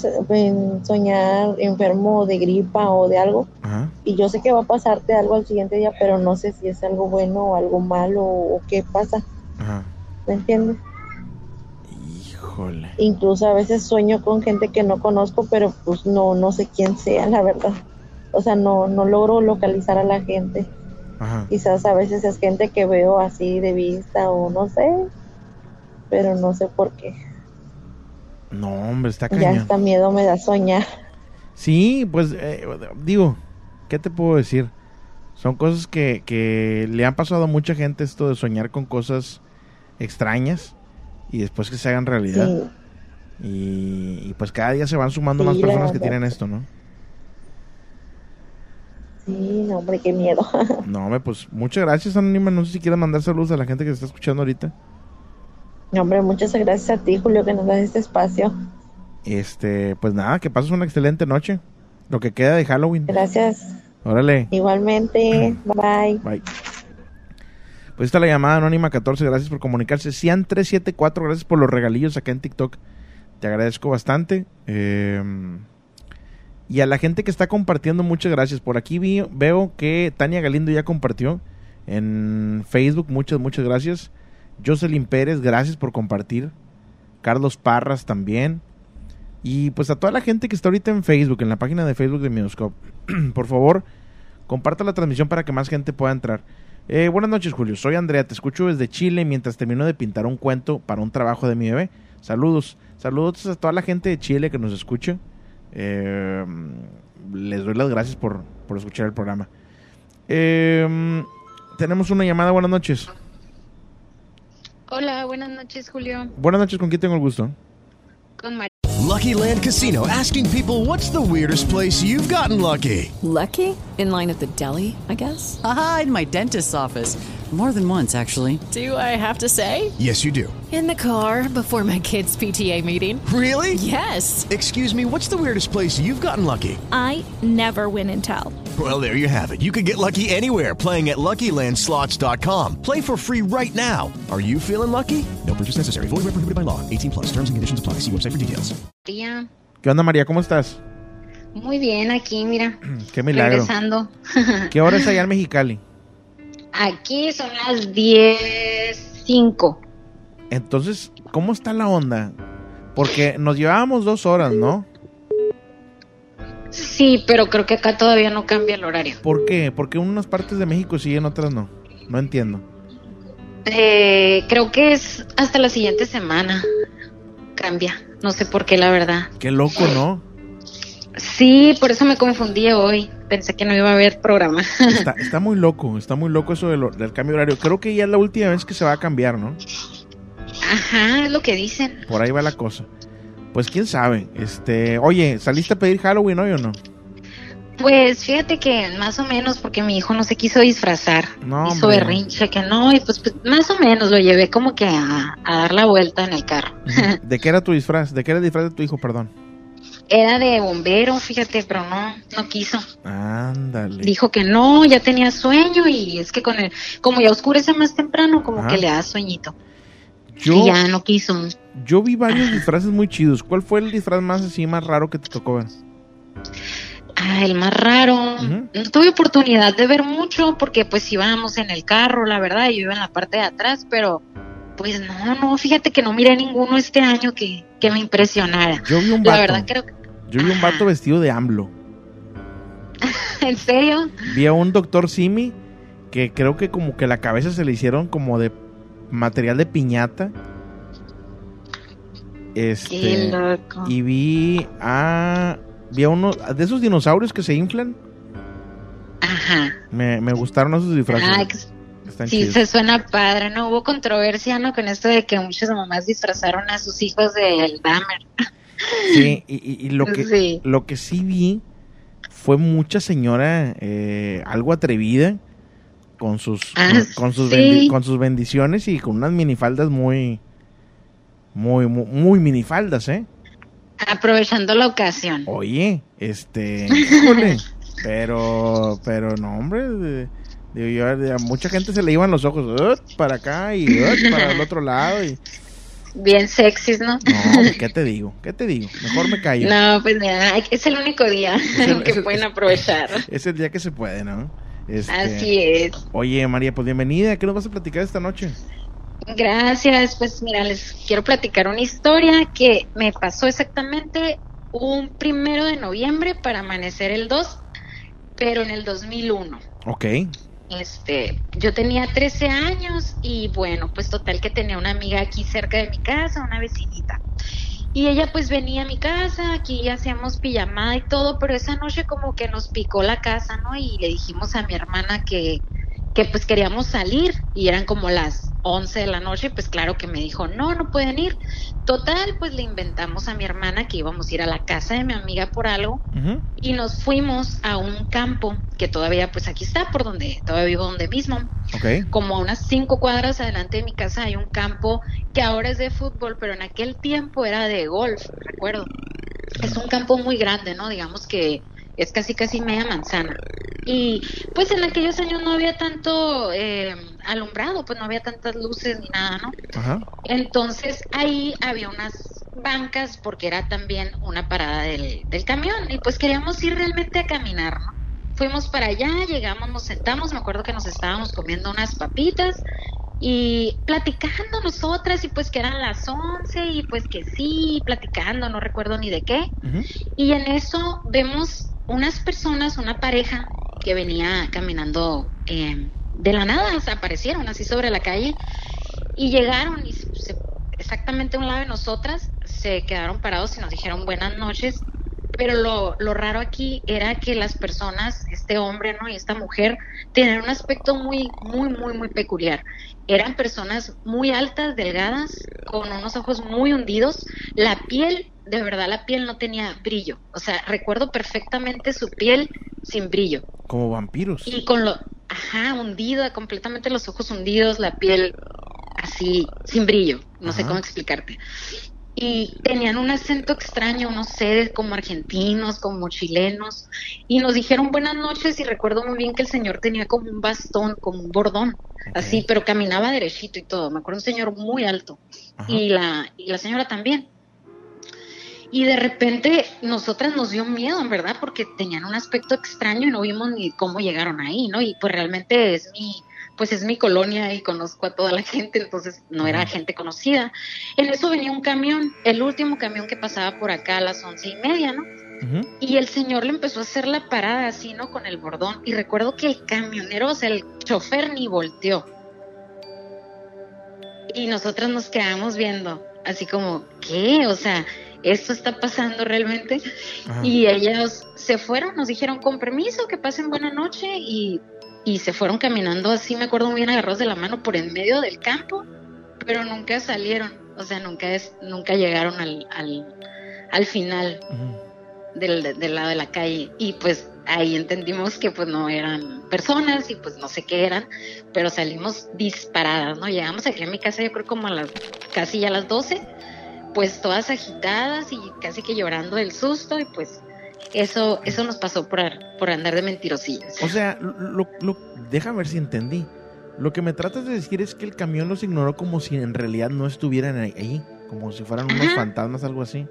Speaker 6: soñar enfermo de gripa o de algo,
Speaker 3: Ajá.
Speaker 6: Y yo sé que va a pasarte algo al siguiente día, pero no sé si es algo bueno o algo malo o qué pasa.
Speaker 3: Ajá.
Speaker 6: ¿Me entiendes?
Speaker 3: Híjole.
Speaker 6: Incluso a veces sueño con gente que no conozco, pero pues no, no sé quién sea, la verdad. O sea, no, no logro localizar a la gente.
Speaker 3: Ajá.
Speaker 6: Quizás a veces es gente que veo así de vista o no sé, pero no sé por qué.
Speaker 3: No, hombre, está
Speaker 6: Ya
Speaker 3: cañón.
Speaker 6: hasta miedo me da soñar.
Speaker 3: Sí, pues eh, digo, ¿qué te puedo decir? Son cosas que, que le han pasado a mucha gente esto de soñar con cosas extrañas y después que se hagan realidad.
Speaker 6: Sí.
Speaker 3: Y, y, pues cada día se van sumando
Speaker 6: Sí,
Speaker 3: más personas que tienen esto, ¿no?
Speaker 6: Sí, no, hombre, qué miedo.
Speaker 3: No, hombre, pues muchas gracias, Anónima. No sé si quieres mandar saludos a la gente que se está escuchando ahorita.
Speaker 6: No, hombre, muchas gracias a ti, Julio, que nos das este espacio.
Speaker 3: Este, pues nada, que pases una excelente noche. Lo que queda de Halloween.
Speaker 6: Gracias.
Speaker 3: Órale.
Speaker 6: Igualmente. Bye.
Speaker 3: Bye. Pues está la llamada anónima 14, gracias por comunicarse. Cian 374, gracias por los regalillos acá en TikTok. Te agradezco bastante. Eh, y a la gente que está compartiendo, muchas gracias. Por aquí veo que Tania Galindo ya compartió en Facebook, muchas, muchas gracias. Jocelyn Pérez, gracias por compartir. Carlos Parras también. Y pues a toda la gente que está ahorita en Facebook, en la página de Facebook de Minoscope, por favor, comparta la transmisión para que más gente pueda entrar. Eh, buenas noches, Julio. Soy Andrea, te escucho desde Chile mientras termino de pintar un cuento para un trabajo de mi bebé. Saludos. Saludos a toda la gente de Chile que nos escucha. Eh, les doy las gracias por, por escuchar el programa. Eh, tenemos una llamada, buenas noches.
Speaker 8: Hola, buenas noches, Julio.
Speaker 3: Buenas noches, ¿con quién tengo el gusto?
Speaker 8: Con María.
Speaker 9: Lucky Land Casino asking people what's the weirdest place you've gotten lucky?
Speaker 10: Lucky? In line at the deli, I guess?
Speaker 11: Aha, in my dentist's office. More than once, actually.
Speaker 10: Do I have to say?
Speaker 9: Yes, you do.
Speaker 10: In the car before my kids' PTA meeting.
Speaker 9: Really?
Speaker 10: Yes.
Speaker 9: Excuse me, what's the weirdest place you've gotten lucky?
Speaker 12: I never win and tell.
Speaker 9: Well, there you have it. You can get lucky anywhere playing at LuckyLandSlots.com. Play for free right now. Are you feeling lucky? No purchase necessary. Void where prohibited by law. 18 plus. Terms and conditions apply. See website for details.
Speaker 8: María.
Speaker 3: ¿Qué onda, María? ¿Cómo estás?
Speaker 8: Muy bien, aquí, mira.
Speaker 3: Qué milagro.
Speaker 8: Regresando.
Speaker 3: ¿Qué hora es allá en Mexicali?
Speaker 8: Aquí son las 10.05.
Speaker 3: Entonces, ¿cómo está la onda? Porque nos llevábamos dos horas, ¿no?
Speaker 8: Sí, pero creo que acá todavía no cambia el horario.
Speaker 3: ¿Por qué? Porque unas partes de México sí y en otras no. No entiendo.
Speaker 8: Eh, creo que es hasta la siguiente semana. Cambia. No sé por qué, la verdad.
Speaker 3: Qué loco, ¿no?
Speaker 8: Sí, por eso me confundí hoy. Pensé que no iba a haber programa.
Speaker 3: Está, está muy loco, está muy loco eso del, del cambio de horario. Creo que ya es la última vez que se va a cambiar, ¿no?
Speaker 8: Ajá, es lo que dicen.
Speaker 3: Por ahí va la cosa. Pues quién sabe. Este, oye, ¿saliste a pedir Halloween hoy o no?
Speaker 8: Pues fíjate que más o menos porque mi hijo no se quiso disfrazar.
Speaker 3: No,
Speaker 8: hizo
Speaker 3: hombre.
Speaker 8: berrinche que no, y pues, pues, más o menos lo llevé como que a, a dar la vuelta en el carro.
Speaker 3: ¿De qué era tu disfraz? ¿De qué era el disfraz de tu hijo, perdón?
Speaker 8: Era de bombero, fíjate, pero no, no quiso.
Speaker 3: Ándale.
Speaker 8: Dijo que no, ya tenía sueño y es que con el, como ya oscurece más temprano, como
Speaker 3: Ajá.
Speaker 8: que le da sueñito.
Speaker 3: Yo,
Speaker 8: Y ya no quiso.
Speaker 3: yo vi varios disfraces muy chidos. ¿Cuál fue el disfraz más así, más raro que te tocó ver?
Speaker 8: Ah, el más raro. No tuve oportunidad de ver mucho porque pues íbamos en el carro, la verdad, yo iba en la parte de atrás, pero pues no, no, fíjate que no miré ninguno este año que, que me impresionara.
Speaker 3: Yo vi un
Speaker 8: La
Speaker 3: vato.
Speaker 8: verdad creo que,
Speaker 3: Yo vi un vato vestido de AMLO.
Speaker 8: ¿en serio?
Speaker 3: Vi a un doctor Simi que creo que como que la cabeza se le hicieron como de material de piñata. Este,
Speaker 8: Qué loco.
Speaker 3: Y vi a vi a uno de esos dinosaurios que se inflan.
Speaker 8: Ajá.
Speaker 3: Me, me gustaron esos disfraces.
Speaker 8: Que-
Speaker 3: Están
Speaker 8: sí,
Speaker 3: chidos.
Speaker 8: se suena padre, ¿no? Hubo controversia, ¿no? Con esto de que muchas mamás disfrazaron a sus hijos del Dahmer.
Speaker 3: Sí, y, y- y lo que
Speaker 8: Sí.
Speaker 3: lo que sí vi fue mucha señora eh, algo atrevida con sus
Speaker 8: Ah,
Speaker 3: con, sus
Speaker 8: sí.
Speaker 3: con sus bendiciones y con unas minifaldas muy muy muy, muy minifaldas, ¿eh?
Speaker 8: Aprovechando la ocasión.
Speaker 3: Oye, este, híjole, pero pero no, hombre, digo yo, a mucha gente se le iban los ojos para acá y para el otro lado y
Speaker 8: bien sexys, ¿no?
Speaker 3: No, ¿qué te digo? ¿Qué te digo? Mejor me callo.
Speaker 8: No, pues ya, es el único día
Speaker 3: el-
Speaker 8: que
Speaker 3: es
Speaker 8: pueden aprovechar.
Speaker 3: Es el día que se puede, ¿no? Este,
Speaker 8: Así es.
Speaker 3: Oye, María, pues bienvenida. ¿Qué nos vas a platicar esta noche?
Speaker 8: Gracias, pues mira, les quiero platicar una historia que me pasó exactamente un primero de noviembre para amanecer el 2, pero en el 2001.
Speaker 3: Ok.
Speaker 8: Este, yo tenía 13 años y bueno, pues total que tenía una amiga aquí cerca de mi casa, una vecinita. Y ella pues venía a mi casa, aquí hacíamos pijamada y todo, pero esa noche como que nos picó la casa, ¿no? Y le dijimos a mi hermana que, que pues queríamos salir y eran como las 11 de la noche, pues claro que me dijo, no, no pueden ir. Total, pues le inventamos a mi hermana que íbamos a ir a la casa de mi amiga por algo y nos fuimos a un campo que todavía pues aquí está, por donde todavía vivo donde mismo. Como a unas cinco cuadras adelante de mi casa hay un campo que ahora es de fútbol, pero en aquel tiempo era de golf, recuerdo. Es un campo muy grande, ¿no? Digamos que es casi casi media manzana. Y pues en aquellos años no había tanto eh, alumbrado, pues no había tantas luces ni nada, ¿no?
Speaker 3: Ajá.
Speaker 8: Entonces ahí había unas bancas porque era también una parada del, del camión y pues queríamos ir realmente a caminar, ¿no? Fuimos para allá, llegamos, nos sentamos, me acuerdo que nos estábamos comiendo unas papitas y platicando nosotras y pues que eran las 11 y pues que sí, platicando, no recuerdo ni de qué. Y en eso vemos unas personas, una pareja que venía caminando eh, de la nada, o sea, aparecieron así sobre la calle y llegaron y se- exactamente a un lado de nosotras, se quedaron parados y nos dijeron buenas noches. Pero lo, lo raro aquí era que las personas, este hombre ¿no? y esta mujer, tenían un aspecto muy, muy, muy, muy peculiar. Eran personas muy altas, delgadas, con unos ojos muy hundidos. La piel, de verdad, la piel no tenía brillo. O sea, recuerdo perfectamente su piel sin brillo.
Speaker 3: Como vampiros.
Speaker 8: Y con lo, ajá, hundida, completamente los ojos hundidos, la piel así, sin brillo, no sé cómo explicarte. Y tenían un acento extraño, no sé, como argentinos, como chilenos, y nos dijeron buenas noches y recuerdo muy bien que el señor tenía como un bastón, como un bordón, así, pero caminaba derechito y todo, me acuerdo un señor muy alto, y la, y la señora también. Y de repente nosotras nos dio miedo, en verdad, porque tenían un aspecto extraño y no vimos ni cómo llegaron ahí, ¿no? Y pues realmente es mi, pues es mi colonia y conozco a toda la gente, entonces no era gente conocida. En eso venía un camión, el último camión que pasaba por acá a las once y media, ¿no? Y el señor le empezó a hacer la parada así, ¿no? Con el bordón. Y recuerdo que el camionero, o sea, el chofer ni volteó. Y nosotras nos quedamos viendo, así como, ¿qué? O sea, ¿esto está pasando realmente?
Speaker 13: Ajá.
Speaker 8: Y ellos se fueron, nos dijeron, con permiso, que pasen buena noche. Y, y se fueron caminando así, me acuerdo muy bien, agarrados de la mano por en medio del campo, pero nunca salieron, o sea, nunca, es, nunca llegaron al, al, al final del, del lado de la calle y pues ahí entendimos que pues no eran personas y pues no sé qué eran, pero salimos disparadas, ¿no? Llegamos aquí a mi casa yo creo como a las casi ya a las 12, pues todas agitadas y casi que llorando del susto y pues eso eso nos pasó por, por andar de mentirosillas.
Speaker 3: O sea, lo, lo- déjame ver si entendí. Lo que me tratas de decir es que el camión los ignoró como si en realidad no estuvieran ahí, como si fueran unos fantasmas, algo así.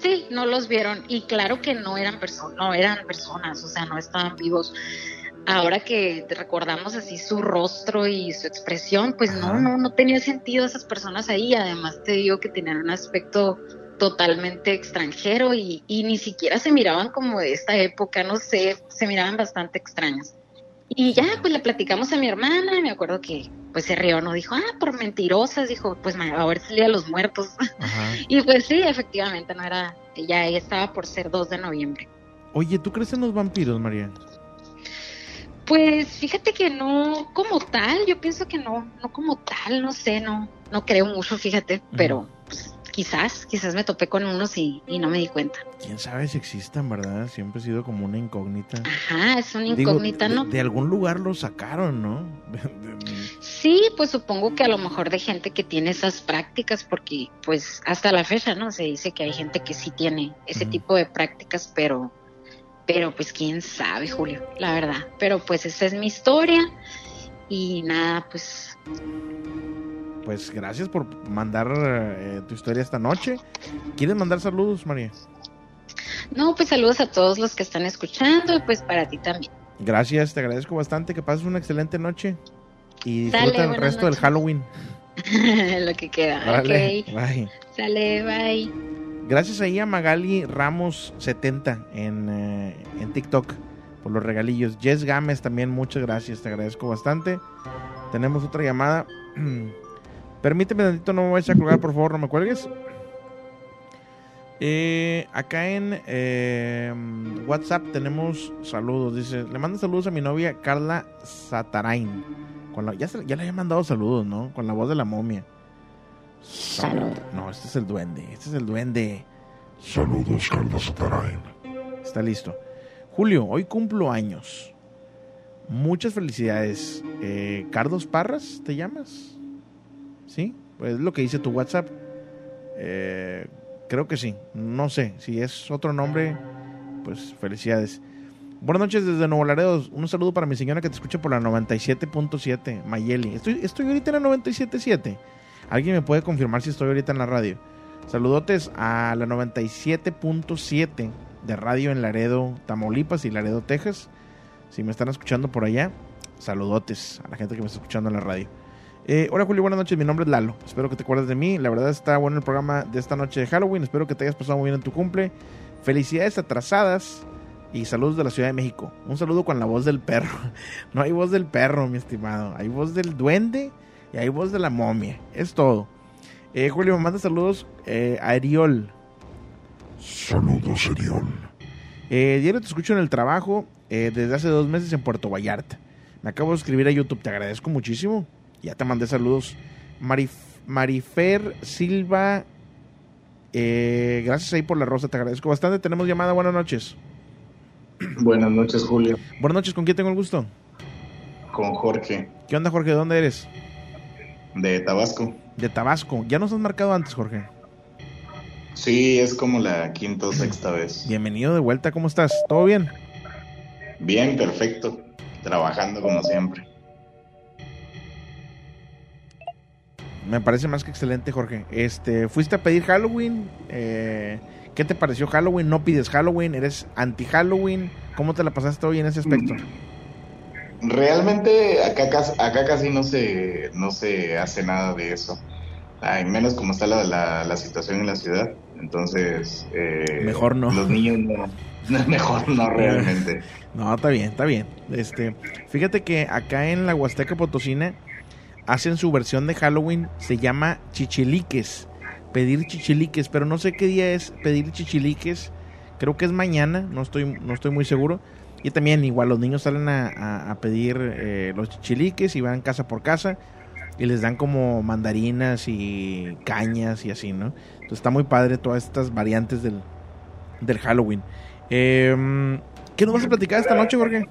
Speaker 8: Sí, no los vieron y claro que no eran personas, no eran personas, o sea, no estaban vivos. Ahora que recordamos así su rostro y su expresión, pues no, no, no tenía sentido esas personas ahí. Además te digo que tenían un aspecto totalmente extranjero y, y ni siquiera se miraban como de esta época, no sé, se miraban bastante extraños. Y ya, pues le platicamos a mi hermana, y me acuerdo que pues se rió, no dijo, ah, por mentirosas, dijo, pues ma- a ver si a los muertos. y pues sí, efectivamente, no era, ya estaba por ser 2 de noviembre.
Speaker 3: Oye, ¿tú crees en los vampiros, María?
Speaker 8: Pues fíjate que no como tal, yo pienso que no, no como tal, no sé, no, no creo mucho, fíjate, pero pues, quizás, quizás me topé con unos y, y no me di cuenta.
Speaker 3: ¿Quién sabe si existan, verdad? Siempre ha sido como una incógnita.
Speaker 8: Ajá, es una incógnita, ¿no?
Speaker 3: De algún lugar lo sacaron, ¿no?
Speaker 8: Sí, pues supongo que a lo mejor de gente que tiene esas prácticas, porque pues hasta la fecha, ¿no? Se dice que hay gente que sí tiene ese tipo de prácticas, pero, pero pues quién sabe, Julio, la verdad. Pero pues esa es mi historia y nada, pues
Speaker 3: pues gracias por mandar eh, tu historia esta noche. ¿Quieres mandar saludos, María?
Speaker 8: No, pues saludos a todos los que están escuchando y pues para ti también.
Speaker 3: Gracias, te agradezco bastante. Que pases una excelente noche y
Speaker 8: Dale,
Speaker 3: disfruta el
Speaker 8: buenas
Speaker 3: resto del. Halloween.
Speaker 8: Lo que queda.
Speaker 3: Vale, bye.
Speaker 8: Sale, bye.
Speaker 3: Gracias ahí a Magali Ramos 70 en, eh, en TikTok por los regalillos. Jess Gámez también, muchas gracias, te agradezco bastante. Tenemos otra llamada. Permíteme tantito, no me vayas a colgar, por favor, no me cuelgues. Eh, acá en eh, WhatsApp tenemos saludos. Dice, le mando saludos a mi novia Carla Satarain. Ya le había mandado saludos, ¿no? Con la voz de la momia.
Speaker 5: Salud.
Speaker 3: No, este es el duende. Este es el duende.
Speaker 13: Saludos, Carlos Satarain.
Speaker 3: Está listo. Julio, hoy cumplo años. Muchas felicidades. Eh, Carlos Parras, ¿te llamas? ¿Sí? Pues es lo que dice tu WhatsApp. Eh, creo que sí. No sé. Si es otro nombre, pues felicidades. Buenas noches desde Nuevo Laredo. Un saludo para mi señora que te escucha por la 97.7, Mayeli. Estoy, estoy ahorita en la 97.7. ¿Alguien me puede confirmar si estoy ahorita en la radio? Saludotes a la 97.7 de radio en Laredo, Tamaulipas y Laredo, Texas. Si me están escuchando por allá, saludotes a la gente que me está escuchando en la radio. Eh, hola Julio, buenas noches, mi nombre es Lalo. Espero que te acuerdes de mí. La verdad está bueno el programa de esta noche de Halloween. Espero que te hayas pasado muy bien en tu cumple. Felicidades atrasadas y saludos de la Ciudad de México. Un saludo con la voz del perro. No hay voz del perro, mi estimado. Hay voz del duende y hay voz de la momia. Es todo. Eh, Julio, me manda saludos eh, a Ariol.
Speaker 13: Saludos, Eriol.
Speaker 3: Eh, diario te escucho en el trabajo eh, desde hace dos meses en Puerto Vallarta. Me acabo de escribir a YouTube, te agradezco muchísimo. Ya te mandé saludos. Marif- Marifer Silva, eh, gracias ahí por la rosa, te agradezco bastante. Tenemos llamada, buenas noches.
Speaker 14: Buenas noches, Julio.
Speaker 3: Buenas noches, ¿con quién tengo el gusto?
Speaker 14: Con Jorge,
Speaker 3: ¿Qué onda, Jorge? ¿De dónde eres?
Speaker 14: De Tabasco.
Speaker 3: De Tabasco. ¿Ya nos has marcado antes, Jorge?
Speaker 14: Sí, es como la quinta o sexta vez.
Speaker 3: Bienvenido de vuelta, ¿cómo estás? ¿Todo bien?
Speaker 14: Bien, perfecto. Trabajando como siempre.
Speaker 3: Me parece más que excelente, Jorge. Este, ¿fuiste a pedir Halloween? Eh, ¿Qué te pareció Halloween? ¿No pides Halloween? ¿Eres anti-Halloween? ¿Cómo te la pasaste hoy en ese aspecto?
Speaker 14: Realmente acá, acá casi no se, no se hace nada de eso. Ay, menos como está la, la, la situación en la ciudad. Entonces, eh,
Speaker 3: Mejor no.
Speaker 14: Los niños no. Mejor no realmente.
Speaker 3: No, está bien, está bien. Este, fíjate que acá en la Huasteca Potosina hacen su versión de Halloween, se llama chichiliques. Pedir chichiliques, pero no sé qué día es pedir chichiliques. Creo que es mañana, no estoy, no estoy muy seguro. Y también igual los niños salen a, a- pedir eh, los chichiliques y van casa por casa y les dan como mandarinas y cañas y así, ¿no? Entonces está muy padre todas estas variantes del, del Halloween. Em, ¿Qué nos vas a platicar esta noche, Jorge?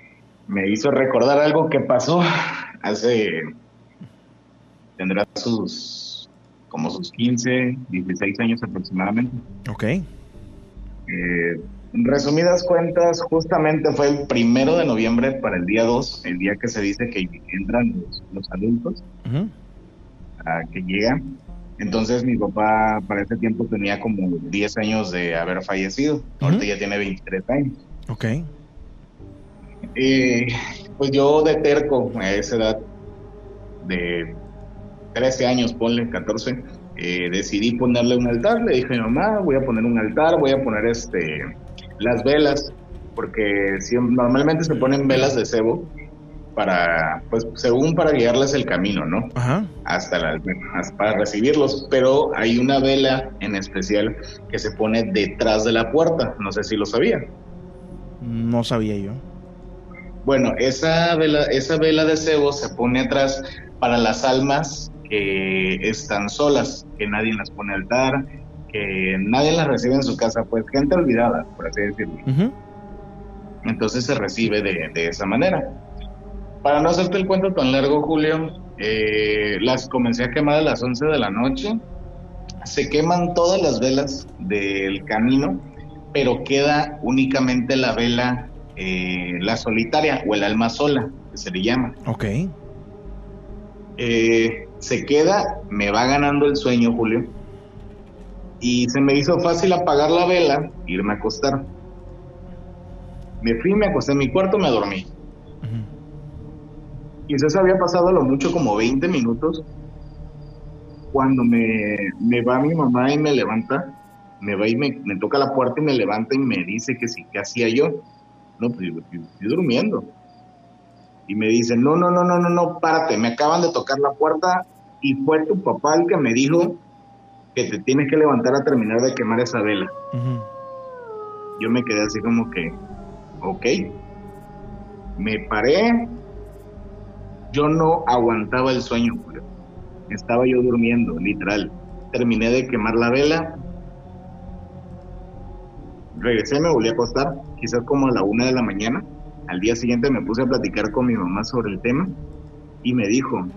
Speaker 14: me hizo recordar algo que pasó hace, tendrá sus, como sus 15, 16 años aproximadamente.
Speaker 3: Ok.
Speaker 14: Eh, en resumidas cuentas, justamente fue el primero de noviembre para el día 2, el día que se dice que entran los, los adultos, a que llegan. Entonces mi papá para ese tiempo tenía como 10 años de haber fallecido. Ahorita ya tiene 23 años.
Speaker 3: Ok.
Speaker 14: Eh, pues yo de terco a esa edad de 13 años, ponle 14, eh, decidí ponerle un altar. Le dije a mi mamá, voy a poner un altar, voy a poner este las velas, porque siempre, normalmente se ponen velas de cebo para, pues según para guiarles el camino, ¿no?
Speaker 3: Ajá.
Speaker 14: Hasta, la, hasta para recibirlos, pero hay una vela en especial que se pone detrás de la puerta, no sé si lo sabían.
Speaker 3: No sabía yo.
Speaker 14: Bueno, esa vela, esa vela de cebo se pone atrás para las almas que están solas, que nadie las pone al altar, que nadie las recibe en su casa, pues gente olvidada, por así decirlo. Entonces se recibe de, de, esa manera. Para no hacerte el cuento tan largo, Julio, eh, las comencé a quemar a las 11 de la noche. Se queman todas las velas del camino, pero queda únicamente la vela, eh, la solitaria o el alma sola, que se le llama.
Speaker 3: Ok.
Speaker 14: Eh, se queda, me va ganando el sueño, Julio. Y se me hizo fácil apagar la vela, irme a acostar. Me fui, me acosté en mi cuarto, me dormí. Quizás había pasado lo mucho como 20 minutos cuando me, me va mi mamá y me levanta, me va y me, me, toca la puerta y me levanta y me dice que sí, ¿qué hacía yo? No, pues yo, yo estoy durmiendo. Y me dice, no, no, no, no, no, no, párate, me acaban de tocar la puerta y fue tu papá el que me dijo que te tienes que levantar a terminar de quemar esa vela. Uh -huh. Yo me quedé así como que, ok. Me paré, yo no aguantaba el sueño, Julio. Estaba yo durmiendo, literal. Terminé de quemar la vela. Regresé, me volví a acostar, quizás como a la una de la mañana. Al día siguiente me puse a platicar con mi mamá sobre el tema y me dijo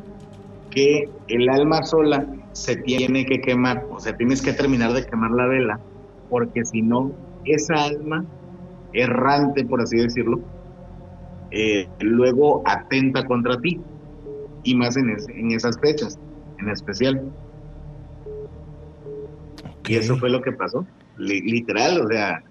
Speaker 14: que el alma sola se tiene que quemar, o sea, tienes que terminar de quemar la vela, porque si no, esa alma errante, por así decirlo, eh, luego atenta contra ti, y más en, es, en esas fechas, en especial. Okay. Y eso fue lo que pasó, literal, o sea,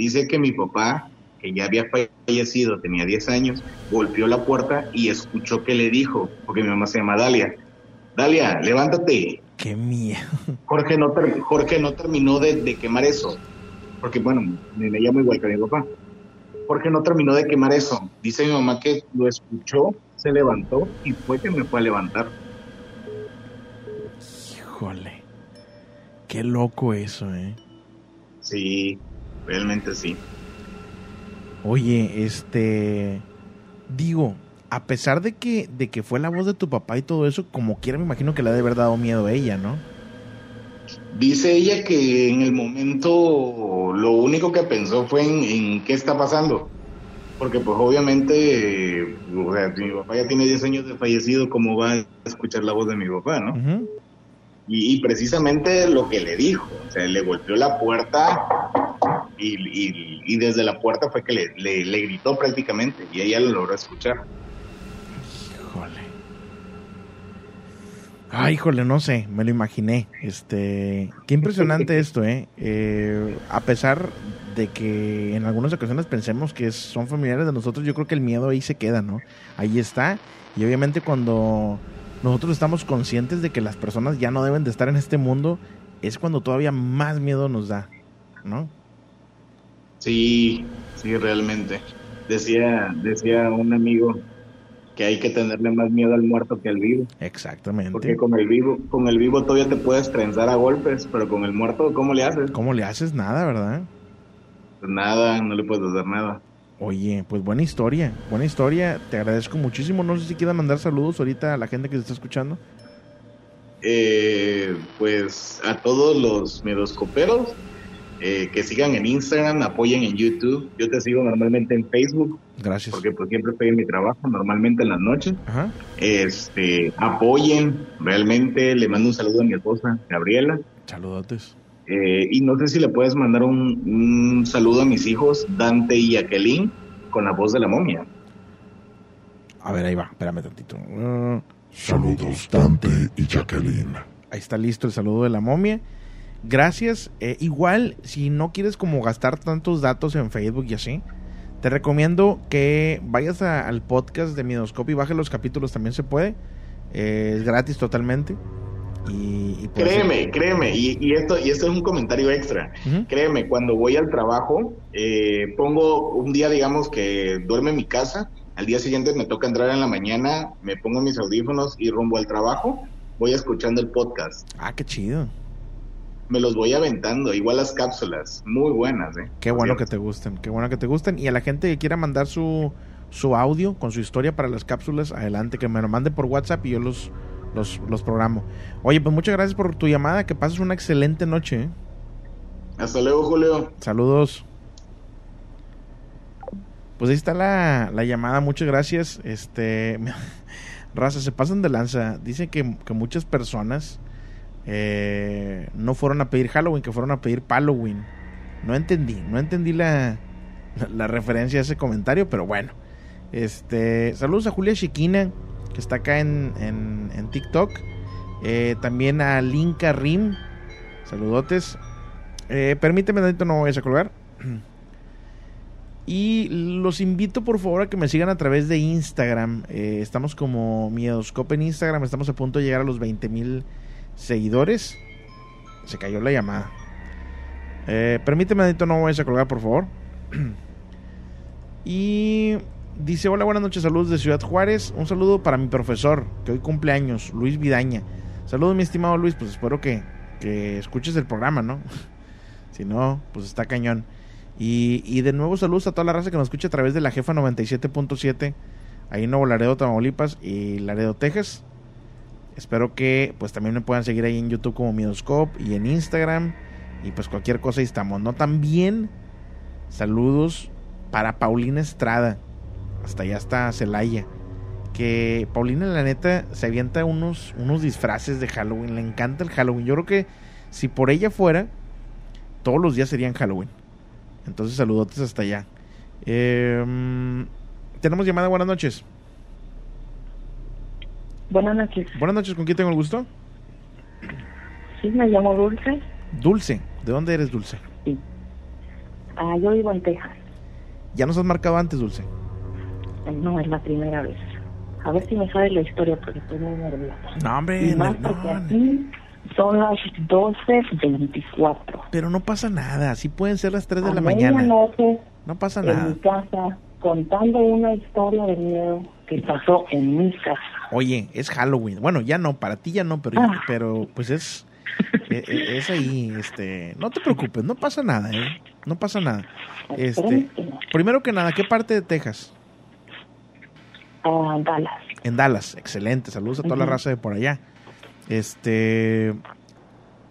Speaker 14: dice que mi papá, que ya había fallecido, tenía 10 años, golpeó la puerta y escuchó que le dijo, porque mi mamá se llama Dalia, Dalia, levántate.
Speaker 3: Qué miedo.
Speaker 14: Jorge no, Jorge no terminó de, de, quemar eso, porque bueno, me, me llamo igual que mi papá. Jorge no terminó de quemar eso. Dice mi mamá que lo escuchó, se levantó y fue que me fue a levantar.
Speaker 3: Híjole. Qué loco eso, ¿eh?
Speaker 14: Sí, realmente sí.
Speaker 3: Oye, este... Digo, a pesar de que, de que fue la voz de tu papá y todo eso, como quiera me imagino que le ha de haber dado miedo a ella, ¿no?
Speaker 14: Dice ella que en el momento lo único que pensó fue en, en qué está pasando. Porque pues obviamente, o sea, mi papá ya tiene 10 años de fallecido, ¿cómo va a escuchar la voz de mi papá, no? Uh -huh. y, y, precisamente lo que le dijo, o sea, le golpeó la puerta y, y, y desde la puerta fue que le, le, le gritó prácticamente y ella lo logró escuchar.
Speaker 3: Ay, híjole, no sé, me lo imaginé. Este, qué impresionante esto, ¿eh? ¿eh? A pesar de que en algunas ocasiones pensemos que son familiares de nosotros, yo creo que el miedo ahí se queda, ¿no? Ahí está. Y obviamente cuando nosotros estamos conscientes de que las personas ya no deben de estar en este mundo, es cuando todavía más miedo nos da, ¿no?
Speaker 14: Sí, sí, realmente. Decía, decía un amigo que hay que tenerle más miedo al muerto que al vivo.
Speaker 3: Exactamente.
Speaker 14: Porque con el vivo, con el vivo todavía te puedes trenzar a golpes, pero con el muerto, ¿cómo le haces?
Speaker 3: ¿Cómo le haces? Nada, ¿verdad?
Speaker 14: Pues nada, no le puedes hacer nada.
Speaker 3: Oye, pues buena historia, buena historia. Te agradezco muchísimo. No sé si quieras mandar saludos ahorita a la gente que se está escuchando.
Speaker 14: Eh, pues a todos los medoscoperos eh, que sigan en Instagram, apoyen en YouTube. Yo te sigo normalmente en Facebook.
Speaker 3: Gracias.
Speaker 14: Porque pues siempre estoy en mi trabajo, normalmente en las noches. Ajá. Este, apoyen, realmente le mando un saludo a mi esposa, Gabriela.
Speaker 3: Saludotes.
Speaker 14: Eh, y no sé si le puedes mandar un, un, saludo a mis hijos, Dante y Jacqueline, con la voz de la momia.
Speaker 3: A ver, ahí va, espérame tantito. Uh...
Speaker 13: Saludos, Dante y Jacqueline.
Speaker 3: Ahí está listo el saludo de la momia. Gracias. Eh, igual, si no quieres como gastar tantos datos en Facebook y así, te recomiendo que vayas a- al podcast de Midoscopio y bajes los capítulos, también se puede. Eh, es gratis totalmente. Y, y puedes-
Speaker 14: Créeme, créeme, y, y esto y esto es un comentario extra. Créeme, cuando voy al trabajo, eh, pongo un día, digamos, que duerme en mi casa, al día siguiente me toca entrar en la mañana, me pongo mis audífonos y rumbo al trabajo, voy escuchando el podcast.
Speaker 3: Ah, qué chido.
Speaker 14: Me los voy aventando, igual las cápsulas, muy buenas, ¿eh?
Speaker 3: Qué bueno que te gusten, qué bueno que te gusten. Y a la gente que quiera mandar su, su audio con su historia para las cápsulas, adelante, que me lo mande por WhatsApp y yo los, los, los programo. Oye, pues muchas gracias por tu llamada, que pases una excelente noche. ¿eh?
Speaker 14: Hasta luego, Julio.
Speaker 3: Saludos. Pues ahí está la, la llamada, muchas gracias. Este, raza, se pasan de lanza. Dicen que, que muchas personas eh, no fueron a pedir Halloween, que fueron a pedir Halloween. No entendí, no entendí la, la, referencia a ese comentario, pero bueno. Este, saludos a Julia Chiquina, que está acá en, en, TikTok. Eh, también a Linka Rim. Saludotes. Eh, permíteme, tantito, no voy a colgar. Y los invito por favor a que me sigan a través de Instagram. Eh, estamos como Miedoscope en Instagram. Estamos a punto de llegar a los 20 mil seguidores. Se cayó la llamada. Eh, permíteme, tantito, no voy a colgar, por favor. y dice: Hola, buenas noches, saludos de Ciudad Juárez. Un saludo para mi profesor, que hoy cumple años, Luis Vidaña. Saludos, mi estimado Luis. Pues espero que, que escuches el programa, ¿no? si no, pues está cañón. Y, y de nuevo saludos a toda la raza que nos escucha a través de la jefa 97.7 ahí en Nuevo Laredo, Tamaulipas y Laredo, Texas. Espero que pues también me puedan seguir ahí en YouTube como Midoscope y en Instagram y pues cualquier cosa ahí estamos, ¿no? También saludos para Paulina Estrada, hasta allá está Celaya. Que Paulina la neta se avienta unos, unos disfraces de Halloween, le encanta el Halloween. Yo creo que si por ella fuera, todos los días serían Halloween. Entonces, saludotes hasta allá. Eh, Tenemos llamada, buenas noches.
Speaker 15: Buenas noches.
Speaker 3: Buenas noches, ¿con quién tengo el gusto?
Speaker 15: Sí, me llamo Dulce.
Speaker 3: Dulce, ¿de dónde eres, Dulce?
Speaker 15: Ah, yo vivo en Texas.
Speaker 3: ¿Ya nos has marcado antes, Dulce?
Speaker 15: No, es la primera vez. A ver si me sabes la historia porque estoy muy nerviosa.
Speaker 3: No, hombre,
Speaker 15: Y más
Speaker 3: no,
Speaker 15: porque aquí son las 12.24.
Speaker 3: pero no pasa nada, así pueden ser las 3 de
Speaker 15: A
Speaker 3: la mañana.
Speaker 15: medianoche,
Speaker 3: No pasa
Speaker 15: en
Speaker 3: nada.
Speaker 15: mi casa, contando una historia de miedo que pasó en mi casa.
Speaker 3: Oye, es Halloween. Bueno, ya no, para ti ya no, pero,
Speaker 15: Ah.
Speaker 3: pero pues es, e- e- es ahí, este, no te preocupes, no pasa nada, ¿eh? No pasa nada. Este, primero que nada, ¿qué parte de Texas?
Speaker 15: Ah, Dallas.
Speaker 3: En Dallas, excelente. Saludos a toda la raza de por allá. Este,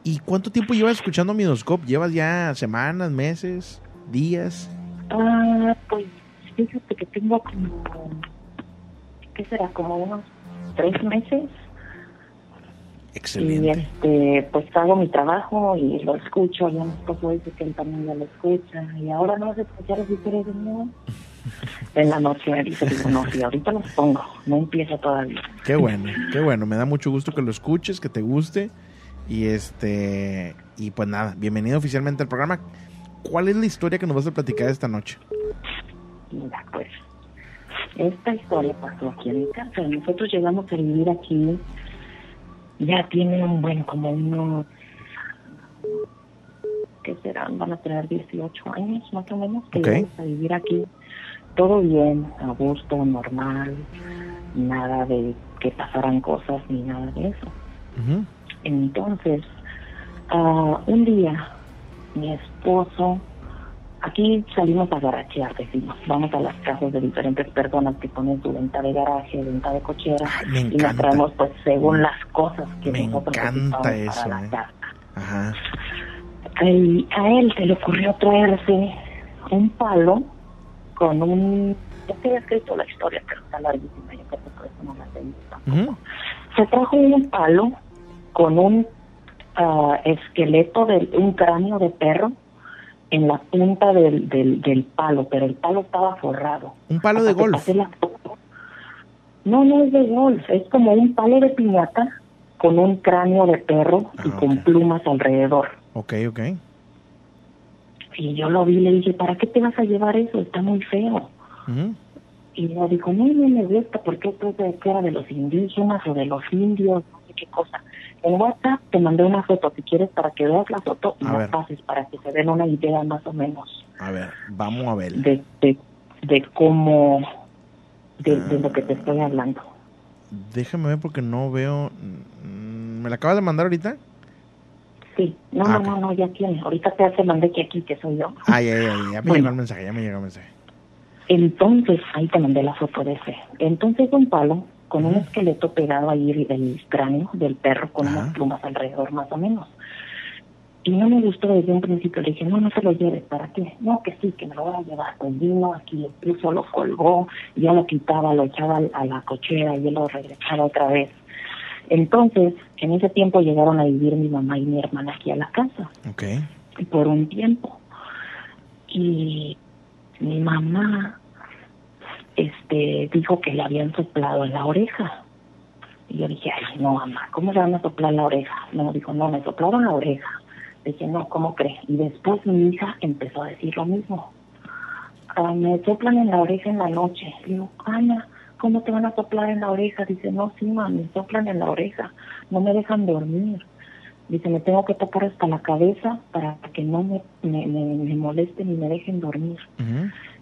Speaker 3: ¿y cuánto tiempo llevas escuchando Midoscope? ¿Llevas ya semanas, meses, días?
Speaker 15: Ah, pues fíjate que tengo como, ¿qué será? Como unos tres meses.
Speaker 3: Excelente.
Speaker 15: Y este, pues hago mi trabajo y lo escucho. Ya mi esposo dice que él también ya lo escucha. Y ahora no vas a escuchar las historias de miedo. En la noche me dice, digo, no, sí, ahorita los pongo. No empieza todavía.
Speaker 3: Qué bueno, qué bueno. Me da mucho gusto que lo escuches, que te guste. Y este, y pues nada, bienvenido oficialmente al programa. ¿Cuál es la historia que nos vas a platicar esta noche?
Speaker 15: Mira, pues, esta historia pasó aquí en mi casa. Nosotros llegamos a vivir aquí, ya tiene un buen, como unos, ¿qué serán? Van a tener 18 años más o menos que
Speaker 3: Ok.
Speaker 15: llegamos a vivir aquí. Todo bien, a gusto, normal, nada de que pasaran cosas ni nada de eso. Entonces, ah, un día, mi esposo, aquí salimos a garachear, decimos, vamos a las casas de diferentes personas que ponen su venta de garaje, venta de cochera,
Speaker 3: me
Speaker 15: y nos traemos pues según las cosas que
Speaker 3: Me
Speaker 15: nosotros
Speaker 3: encanta eso,
Speaker 15: para la
Speaker 3: eh.
Speaker 15: casa.
Speaker 3: Ajá.
Speaker 15: Y a él se le ocurrió traerse un palo con un... Ya te había escrito la historia, pero está larguísima, yo creo que por eso no la tengo. Se trajo un palo con un ah, esqueleto de un cráneo de perro en la punta del, del, del palo, pero el palo estaba forrado.
Speaker 3: Un palo de golf.
Speaker 15: la. No, no es de golf, es como un palo de piñata con un cráneo de perro y
Speaker 3: Ah,
Speaker 15: con plumas alrededor.
Speaker 3: Ok, ok.
Speaker 15: Y yo lo vi y le dije, ¿para qué te vas a llevar eso? Está muy feo. Y ella dijo, no, no me gusta porque esto que era de los indígenas o de los indios, no sé qué cosa. En WhatsApp te mandé una foto, si quieres, para que veas la foto y
Speaker 3: A
Speaker 15: la
Speaker 3: ver.
Speaker 15: pases para que se den una idea más o menos
Speaker 3: A ver, vamos a ver.
Speaker 15: de, de, de cómo, de, de lo que te estoy hablando.
Speaker 3: Déjame ver porque no veo. mm, ¿Me la acabas de mandar ahorita?
Speaker 15: Sí, no,
Speaker 3: Ah,
Speaker 15: no, no, no, ya tiene. Ahorita te hace mandé que aquí, que soy yo.
Speaker 3: Ay, ay, ay, ya me
Speaker 15: Bueno.
Speaker 3: llegó el mensaje, ya me llegó el mensaje.
Speaker 15: Entonces, ahí te mandé la foto de ese. Entonces, un palo con un esqueleto pegado ahí el, el cráneo del perro con unas plumas alrededor más o menos. Y no me gustó desde un principio. Le dije, no, no se lo lleves, ¿para qué? No, que sí, que me lo voy a llevar. Pues vino, aquí lo puso, lo colgó, ya lo quitaba, lo echaba a la cochera y yo lo regresaba otra vez. Entonces, en ese tiempo llegaron a vivir mi mamá y mi hermana aquí a la casa
Speaker 3: Ok.
Speaker 15: por un tiempo. Y mi mamá este dijo que le habían soplado en la oreja. Y yo dije, ay, no, mamá, ¿cómo le van a soplar la oreja? No, dijo, no, me soplaron la oreja. Dije, no, ¿cómo cree? Y después mi hija empezó a decir lo mismo. "Ah, me soplan en la oreja en la noche. Digo, Ana, ¿cómo te van a soplar en la oreja? Dice, no, sí, mamá, me soplan en la oreja. No me dejan dormir. Dice, me tengo que tocar hasta la cabeza para que no me, me, me, me molesten y me dejen dormir.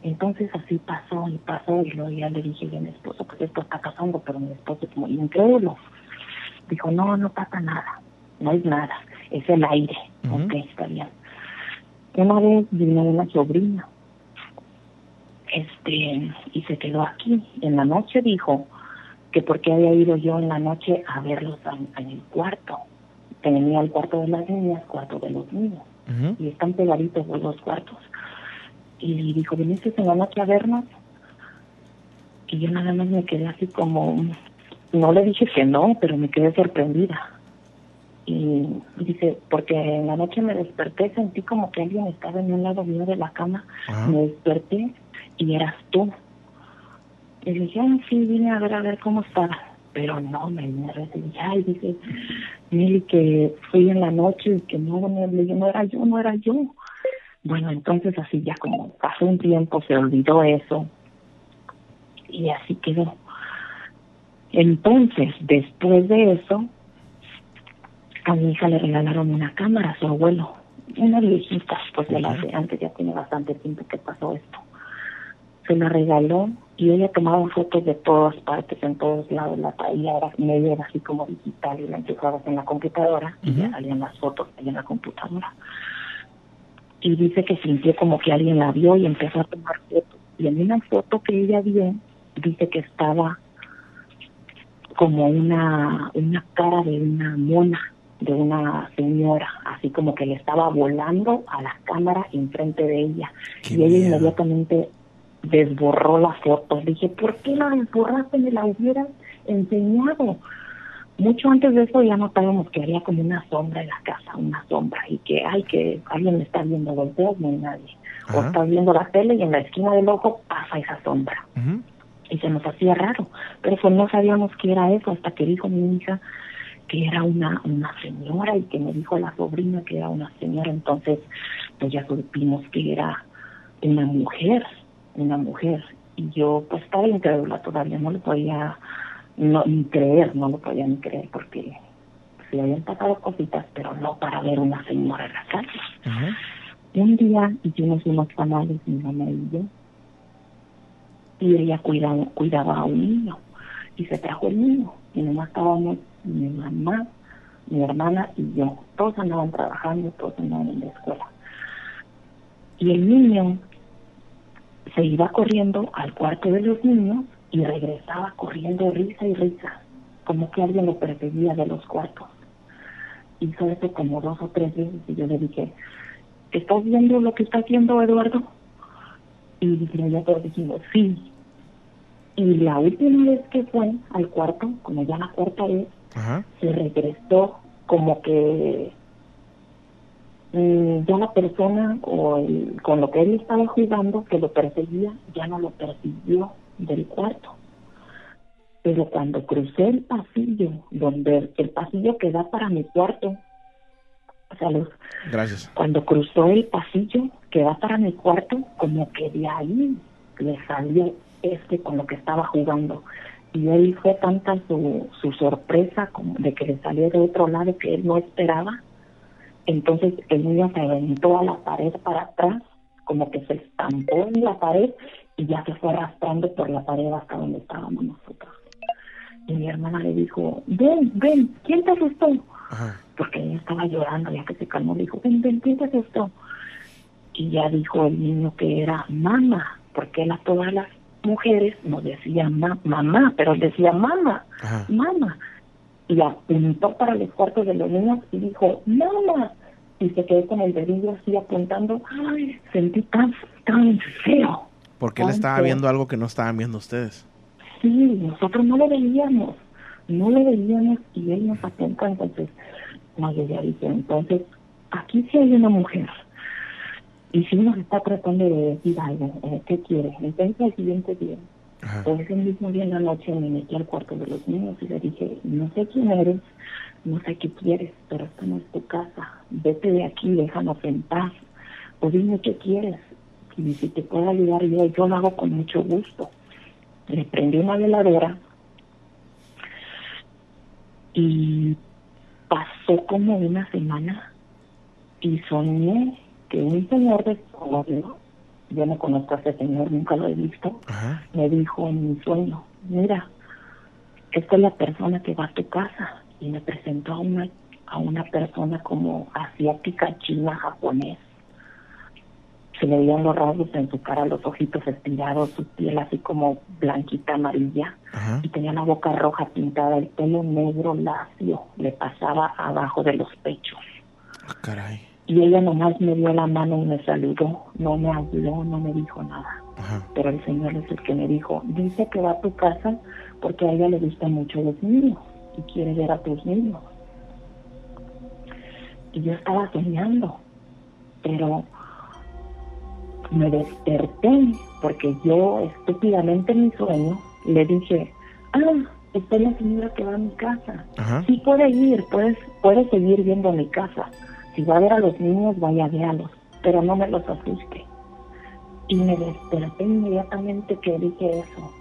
Speaker 15: Entonces así pasó y pasó y luego ya le dije yo a mi esposo, pues esto está pasando, pero mi esposo como incrédulo. Dijo, no, no pasa nada, no es nada, es el aire. Ok, está bien. Una vez vino una sobrina, este, y se quedó aquí. En la noche dijo que porque había ido yo en la noche a verlos en, en el cuarto. Tenía el cuarto de las niñas, cuarto de los niños, y están pegaditos los dos cuartos. Y dijo, ¿viniste en la noche a vernos? Y yo nada más me quedé así como, no le dije que no, pero me quedé sorprendida. Y dice, porque en la noche me desperté, sentí como que alguien estaba en un lado mío de la cama. Me desperté y eras tú. Y le dije, ah, sí, vine a ver a ver cómo estaba. Pero no, me, me recibí, ay, dice, Mili, que fui en la noche y que no, no, no era yo, no era yo. Bueno, entonces así ya como pasó un tiempo, se olvidó eso. Y así quedó. Entonces, después de eso, a mi hija le regalaron una cámara a su abuelo, una viejita, pues de las de antes, ya tiene bastante tiempo que pasó esto. Se la regaló y ella tomaba fotos de todas partes, en todos lados, la traía, era medio era así como digital y la empezabas en la computadora y ya salían las fotos ahí en la computadora y dice que sintió como que alguien la vio y empezó a tomar fotos. Y en una foto que ella vio, dice que estaba como una, una cara de una mona, de una señora, así como que le estaba volando a la cámara enfrente de ella. y ella inmediatamente desborró la foto. Le dije, ¿por qué la desborraste? Me la hubieras enseñado. Mucho antes de eso ya notábamos que había como una sombra en la casa, una sombra, y que, ay, que alguien me está viendo, volteas, no hay nadie. O estás viendo la tele y en la esquina del ojo pasa esa sombra. Y se nos hacía raro, pero pues no sabíamos qué era eso hasta que dijo mi hija que era una, una señora y que me dijo la sobrina que era una señora, entonces pues ya supimos que era una mujer, una mujer. Y yo pues estaba incrédula todavía, no le podía no, ni creer, no lo podía ni creer porque se habían pasado cositas, pero no para ver una señora en la casa. Un día hicimos unos canales, mi mamá y yo, y ella cuidaba, cuidaba a un niño, y se trajo el niño, y nomás estábamos mi mamá, mi hermana y yo. Todos andaban trabajando, todos andaban en la escuela. Y el niño se iba corriendo al cuarto de los niños y regresaba corriendo risa y risa, como que alguien lo perseguía de los cuartos. Hizo eso como dos o tres veces y yo le dije, ¿estás viendo lo que está haciendo Eduardo? Y ya todos dijimos, sí. Y la última vez que fue al cuarto, como ya la cuarta vez, se regresó como que mm, ya la persona o el, con lo que él estaba jugando, que lo perseguía, ya no lo persiguió del cuarto. Pero cuando crucé el pasillo, donde el pasillo que da para mi cuarto, salud,
Speaker 3: Gracias.
Speaker 15: cuando cruzó el pasillo que da para mi cuarto, como que de ahí le salió este con lo que estaba jugando. Y él fue tanta su, su sorpresa como de que le salió de otro lado que él no esperaba. Entonces el niño se aventó a la pared para atrás, como que se estampó en la pared y ya se fue arrastrando por la pared hasta donde estábamos nosotros. Y mi hermana le dijo, ven, ven, ¿quién te asustó? Porque ella estaba llorando, ya que se calmó, le dijo, ven, ven, ¿quién te asustó? Y ya dijo el niño que era mamá, porque él a todas las mujeres nos decía ma- mamá, pero él decía mamá, mamá. Y apuntó para los cuartos de los niños y dijo, mamá. Y se quedó con el dedillo así apuntando, ay, sentí tan, tan feo.
Speaker 3: Porque él estaba
Speaker 15: feo".
Speaker 3: viendo algo que no estaban viendo ustedes.
Speaker 15: Sí, nosotros no lo veíamos, no lo veíamos y él nos apuntó, entonces, no, yo ya dije, entonces, aquí sí hay una mujer y sí nos está tratando de decir algo, eh, ¿qué quiere? Entonces, al siguiente día, pues ese mismo día en la noche me metí al cuarto de los niños y le dije, no sé quién eres, no sé qué quieres, pero esta no es tu casa, vete de aquí, déjanos en paz, o dime qué quieres, y si te puedo ayudar yo, yo lo hago con mucho gusto. Le prendí una veladora y pasó como una semana y soñé que un señor desconocido, yo no conozco a ese señor, nunca lo he visto, me dijo en mi sueño, mira, esta es la persona que va a tu casa y me presentó a una a una persona como asiática, china, japonés. Se le veían los rasgos en su cara, los ojitos estirados, su piel así como blanquita, amarilla, y tenía la boca roja pintada, el pelo negro lacio, le pasaba abajo de los pechos.
Speaker 3: Caray.
Speaker 15: Y ella nomás me dio la mano y me saludó, no me habló, no me dijo nada. Pero el Señor es el que me dijo, dice que va a tu casa porque a ella le gustan mucho los niños y quiere ver a tus niños. Y yo estaba soñando, pero me desperté porque yo estúpidamente en mi sueño le dije, ah, esta es la señora que va a mi casa. Sí puede ir, puedes, puede seguir viendo mi casa. Si va a ver a los niños, vaya a verlos, pero no me los asuste. Y me desperté inmediatamente que dije eso.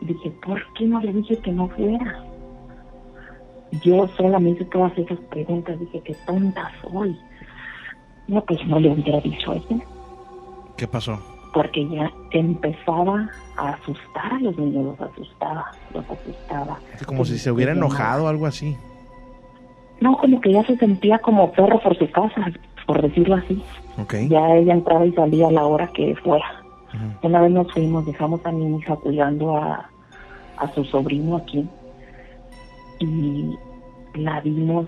Speaker 15: Dije, ¿por qué no le dije que no fuera? Yo sola me hice todas esas preguntas, dije, qué tonta soy. No, pues no le hubiera dicho eso,
Speaker 3: ¿Qué pasó?
Speaker 15: porque ya empezaba a asustar a los niños, los asustaba, los asustaba.
Speaker 3: Como si se hubiera enojado o algo así.
Speaker 15: No, como que ya se sentía como perro por su casa, por decirlo así.
Speaker 3: Ok.
Speaker 15: Ya ella entraba y salía a la hora que fuera. Una vez nos fuimos, dejamos a mi hija cuidando a, a su sobrino aquí y la vimos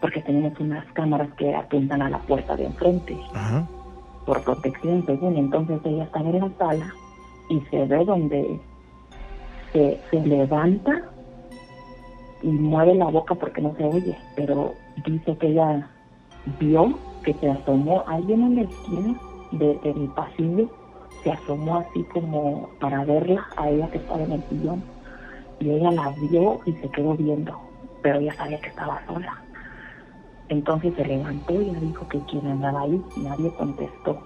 Speaker 15: porque tenemos unas cámaras que apuntan a la puerta de enfrente por protección según. Entonces ella estaba en la sala y se ve donde se, levanta y mueve la boca porque no se oye pero dice que ella vio que se asomó alguien en la esquina de, del pasillo se asomó así como para verla a ella que estaba en el sillón y ella la vio y se quedó viendo pero ella sabía que estaba sola entonces se levantó y le dijo que quién andaba ahí nadie contestó.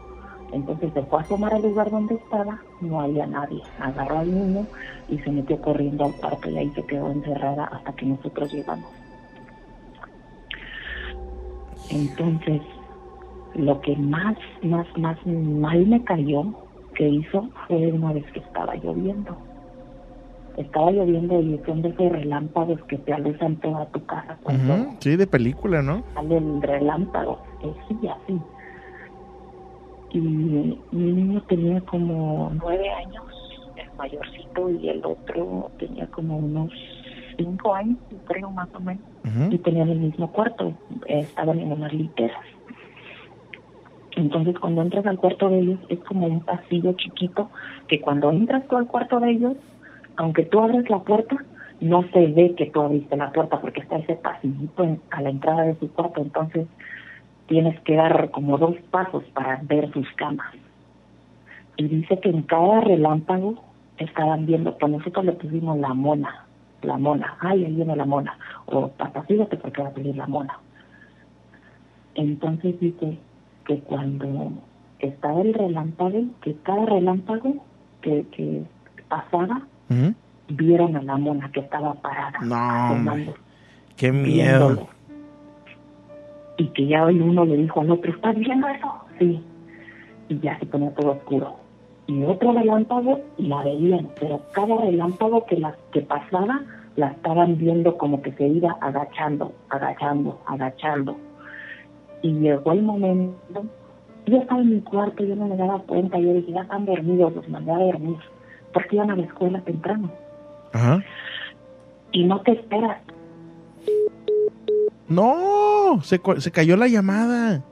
Speaker 15: Entonces se fue a asomar al lugar donde estaba no había nadie. Agarró al niño y se metió corriendo al cuarto y ahí se quedó encerrada hasta que nosotros llegamos. Entonces lo que más, más, más mal me cayó que hizo fue una vez que estaba lloviendo. Estaba lloviendo y son de esos relámpagos que te alusan toda tu casa cuando
Speaker 3: Sí, de película, ¿no?
Speaker 15: sale el relámpago. Sí, así. Y mi niño tenía como nueve años, el mayorcito, y el otro tenía como unos cinco años, creo más o menos. Y tenían el mismo cuarto, estaban en unas literas. Entonces, cuando entras al cuarto de ellos, es como un pasillo chiquito que cuando entras tú al cuarto de ellos, aunque tú abres la puerta, no se ve que tú abriste la puerta porque está ese pasillito en- a la entrada de su cuarto. Entonces, tienes que dar como dos pasos para ver sus camas. Y dice que en cada relámpago estaban viendo, pues nosotros le pusimos la mona,
Speaker 16: la mona, ay, ahí viene la mona, o papá, fíjate porque va a venir la mona. Entonces dice que cuando estaba el relámpago, que cada relámpago que, que pasaba, Vieron a la mona que estaba parada.
Speaker 3: No. Qué miedo.
Speaker 16: viéndolo. Y que ya hoy uno le dijo al otro, ¿estás viendo eso? Sí. Y ya se ponía todo oscuro. Y otro relámpago y la veían, pero cada relámpago que, la, que pasaba la estaban viendo como que se iba agachando, agachando, agachando. Y llegó el momento, yo estaba en mi cuarto, yo no me daba cuenta, yo dije, ya están dormidos, los mandé a dormir, porque iban a la escuela temprano.
Speaker 3: Ajá.
Speaker 16: Y no te esperas,
Speaker 3: No, se, se cayó la llamada.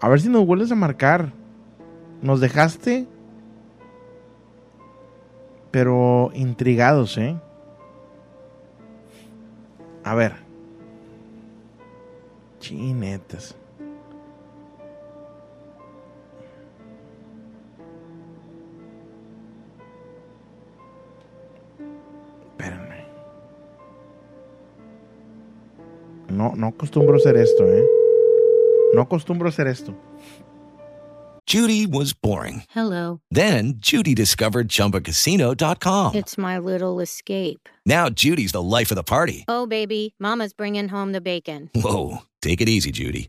Speaker 3: A ver si nos vuelves a marcar. Nos dejaste, pero intrigados, ¿eh? A ver. Chinetas. Espérenme. No, no acostumbro hacer esto, ¿eh? No acostumbro hacer esto.
Speaker 17: Judy was boring.
Speaker 18: Hello.
Speaker 17: Then Judy discovered ChumbaCasino.com.
Speaker 18: It's my little escape.
Speaker 17: Now Judy's the life of the party.
Speaker 18: Oh, baby, Mama's bringing home the bacon.
Speaker 17: Whoa, take it easy, Judy.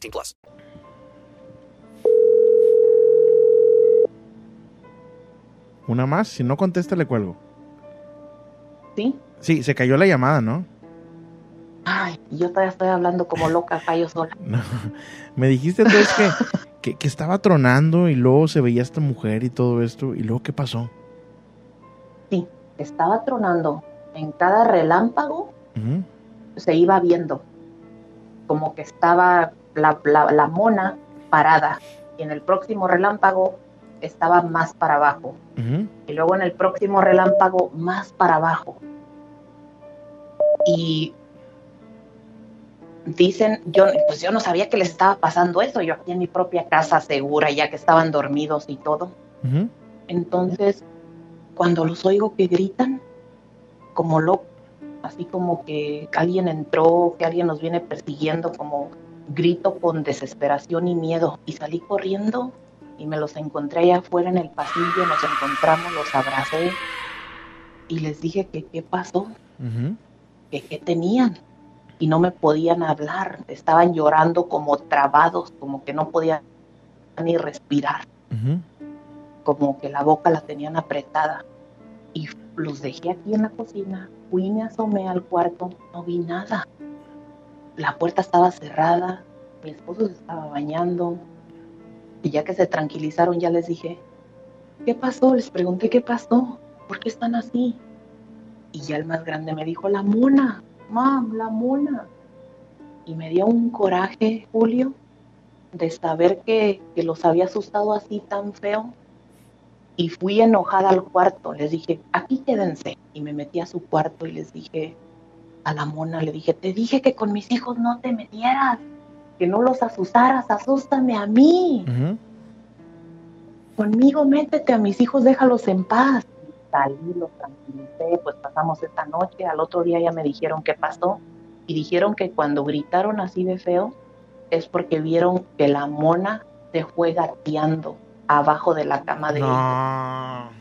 Speaker 17: 18 plus.
Speaker 3: Una más, si no contesta le cuelgo.
Speaker 16: ¿sí?
Speaker 3: Sí, se cayó la llamada, ¿no?
Speaker 16: Ay, yo todavía estoy hablando como loca yo sola.
Speaker 3: No. Me dijiste entonces que, que, que estaba tronando y luego se veía esta mujer y todo esto. ¿Y luego qué pasó?
Speaker 16: Sí, estaba tronando. En cada relámpago se iba viendo como que estaba la, la, la mona parada. Y en el próximo relámpago estaba más para abajo. Y luego en el próximo relámpago más para abajo. Y dicen, yo pues yo no sabía que les estaba pasando eso, yo aquí en mi propia casa segura, ya que estaban dormidos y todo. Entonces, cuando los oigo que gritan, como loco, así como que alguien entró, que alguien nos viene persiguiendo, como grito con desesperación y miedo. Y salí corriendo y me los encontré allá afuera en el pasillo, nos encontramos, los abracé y les dije que qué pasó,
Speaker 3: Ujú.
Speaker 16: que qué tenían. Y no me podían hablar, estaban llorando como trabados, como que no podían ni respirar como que la boca la tenían apretada. Y los dejé aquí en la cocina. Fui y me asomé al cuarto, no vi nada. La puerta estaba cerrada, mi esposo se estaba bañando. Y ya que se tranquilizaron, ya les dije, ¿qué pasó? Les pregunté, ¿qué pasó? ¿Por qué están así? Y ya el más grande me dijo, la mona, mam, la mona. Y me dio un coraje, Julio, de saber que, que los había asustado así tan feo y fui enojada al cuarto. Les dije, aquí quédense. Y me metí a su cuarto y les dije a la mona, le dije, te dije que con mis hijos no te metieras, que no los asustaras, asústame a mí. Conmigo métete a mis hijos, déjalos en paz. Salí, los tranquilicé, pues pasamos esta noche. Al otro día ya me dijeron qué pasó. Y dijeron que cuando gritaron así de feo es porque vieron que la mona se fue gateando abajo de la cama de ellos.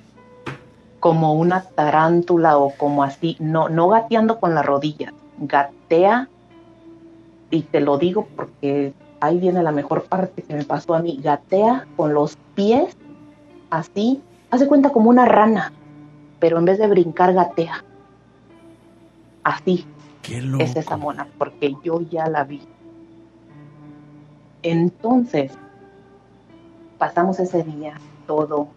Speaker 16: Como una tarántula o como así, no, no gateando con las rodillas, gatea, y te lo digo porque ahí viene la mejor parte que me pasó a mí, gatea con los pies así hace cuenta como una rana, pero en vez de brincar gatea. Así
Speaker 3: Qué loco.
Speaker 16: es esa mona, porque yo ya la vi. Entonces, pasamos ese día, todo.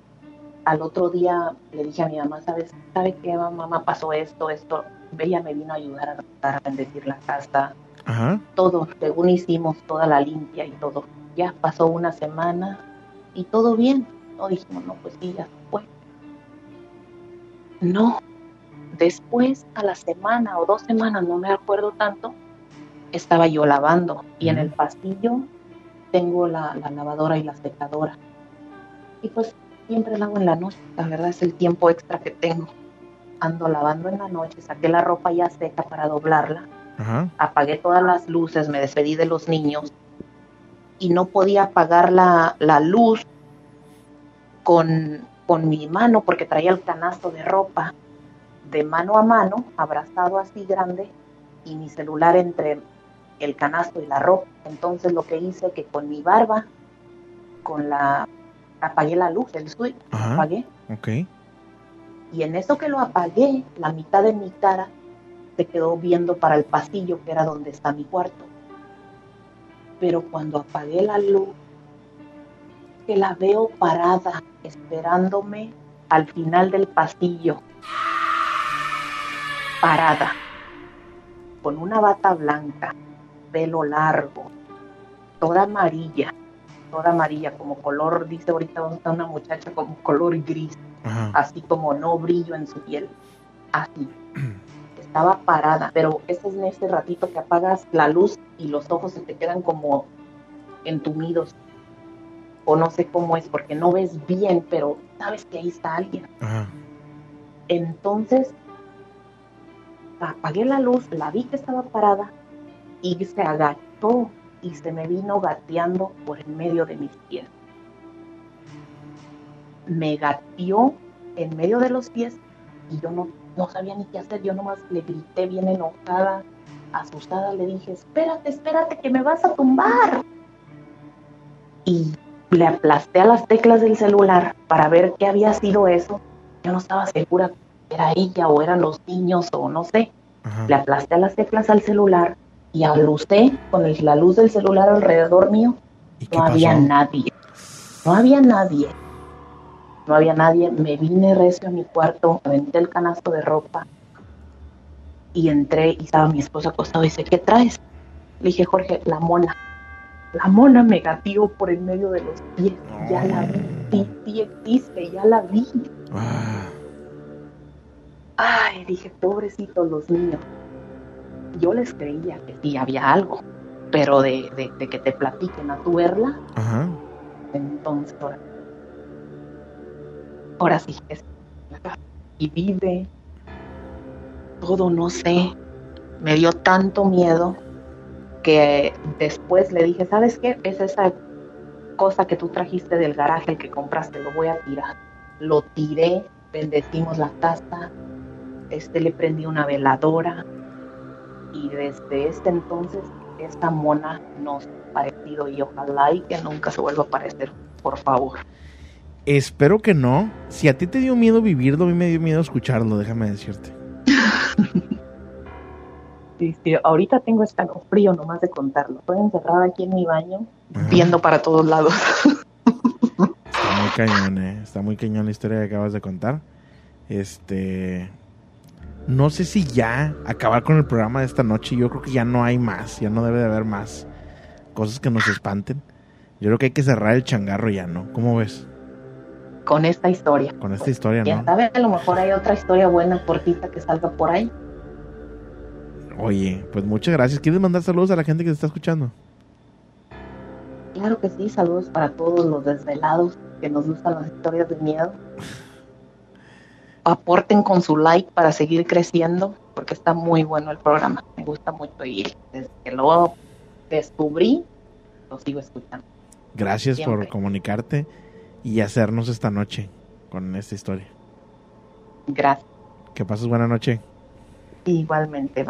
Speaker 16: Al otro día le dije a mi mamá, ¿sabes? ¿Sabe qué, mamá? Pasó esto, esto. Ella me vino a ayudar a, a bendecir la casa.
Speaker 3: Ajá.
Speaker 16: Todo, según hicimos toda la limpia y todo. Ya pasó una semana y todo bien. No dijimos, no, pues sí, ya fue. No. Después, a la semana o dos semanas, no me acuerdo tanto, estaba yo lavando y en el pasillo tengo la, la lavadora y la secadora. Y pues siempre lavo en la noche, la verdad es el tiempo extra que tengo. Ando lavando en la noche, saqué la ropa ya seca para doblarla,
Speaker 3: Ajá.
Speaker 16: apagué todas las luces, me despedí de los niños y no podía apagar la, la luz con, con mi mano porque traía el canasto de ropa de mano a mano, abrazado así grande, y mi celular entre el canasto y la ropa. Entonces lo que hice que con mi barba, con la apagué la luz, el switch,
Speaker 3: Ajá.
Speaker 16: apagué.
Speaker 3: Ok.
Speaker 16: Y en eso que lo apagué, la mitad de mi cara se quedó viendo para el pasillo, que era donde está mi cuarto. Pero cuando apagué la luz, que la veo parada, esperándome al final del pasillo. Parada, con una bata blanca, pelo largo, toda amarilla, toda amarilla, como color, dice ahorita una muchacha, como color gris
Speaker 3: Ajá.
Speaker 16: así como no brillo en su piel, así. Estaba parada, pero ese es en ese ratito que apagas la luz y los ojos se te quedan como entumidos. O no sé cómo es, porque no ves bien, pero sabes que ahí está alguien.
Speaker 3: Ajá.
Speaker 16: Entonces, apagué la luz, la vi que estaba parada y se agachó y se me vino gateando por el medio de mis pies. Me gateó en medio de los pies y yo no, no sabía ni qué hacer. Yo nomás le grité bien enojada, asustada, le dije, espérate, espérate, que me vas a tumbar. Y le aplasté a las teclas del celular para ver qué había sido eso. Yo no estaba segura si era ella o eran los niños o no sé. Le aplasté a las teclas al celular y alucé con el- la luz del celular alrededor mío. No había
Speaker 3: pasó?
Speaker 16: nadie. No había nadie. No había nadie. Me vine recio a mi cuarto, aventé el canasto de ropa y entré y estaba mi esposo acostado y dice, ¿qué traes? Le dije, Jorge, la mona. La mona me gateó por el medio de los pies. Ya la vi. Sí, sí existe, ya la vi. Ay, dije, pobrecitos los niños. Yo les creía que sí había algo, pero de, de- de que te platiquen a tu verla,
Speaker 3: Ajá.
Speaker 16: entonces ahora, ahora sí es y vive. Todo no sé. Me dio tanto miedo que después le dije sabes qué es esa cosa que tú trajiste del garaje el que compraste lo voy a tirar. Lo tiré bendecimos la casa este le prendí una veladora y desde este entonces esta mona nos ha parecido y ojalá y que nunca se vuelva a aparecer por favor
Speaker 3: Espero que no. Si a ti te dio miedo vivirlo, a mí me dio miedo escucharlo, déjame decirte.
Speaker 16: Sí, sí, ahorita tengo escalofrío nomás de contarlo. Estoy encerrada aquí en mi baño, viendo para todos lados.
Speaker 3: Está muy cañón, eh. Está muy cañón la historia que acabas de contar. Este. No sé si ya acabar con el programa de esta noche. Yo creo que ya no hay más. Ya no debe de haber más cosas que nos espanten. Yo creo que hay que cerrar el changarro ya, ¿no? ¿Cómo ves?
Speaker 16: Con esta historia.
Speaker 3: Con esta historia, ¿no?
Speaker 16: sabe, a lo mejor hay otra historia buena, cortita, que salga por ahí.
Speaker 3: Oye, pues muchas gracias. ¿Quieres mandar saludos a la gente que te está escuchando?
Speaker 16: Claro que sí, saludos para todos los desvelados que nos gustan las historias de miedo. Aporten con su like para seguir creciendo, porque está muy bueno el programa. Me gusta mucho y desde que lo descubrí, lo sigo escuchando.
Speaker 3: Gracias por comunicarte y hacernos esta noche con esta historia.
Speaker 16: Gracias.
Speaker 3: Que pases buena noche.
Speaker 16: Igualmente.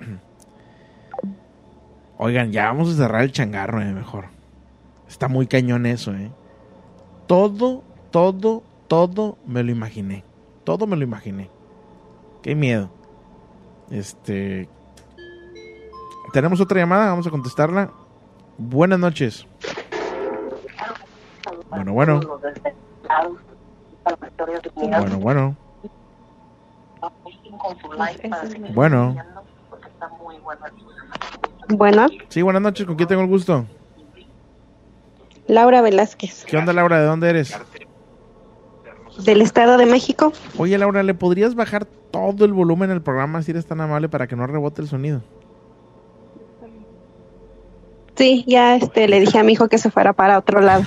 Speaker 3: Oigan, ya vamos a cerrar el changarro, eh, mejor. Está muy cañón eso, eh. Todo, todo, todo me lo imaginé. Todo me lo imaginé. Qué miedo. Este. Tenemos otra llamada, vamos a contestarla. Buenas noches. Bueno, bueno. Bueno, bueno. Bueno.
Speaker 19: Bueno,
Speaker 3: Sí, buenas noches. ¿Con quién tengo el gusto?
Speaker 19: Laura Velázquez,
Speaker 3: ¿Qué onda, Laura? ¿De dónde eres?
Speaker 19: Del Estado de México.
Speaker 3: Oye, Laura, ¿le podrías bajar todo el volumen del programa si eres tan amable para que no rebote el sonido?
Speaker 19: Sí, ya este, le dije a mi hijo que se fuera para otro lado.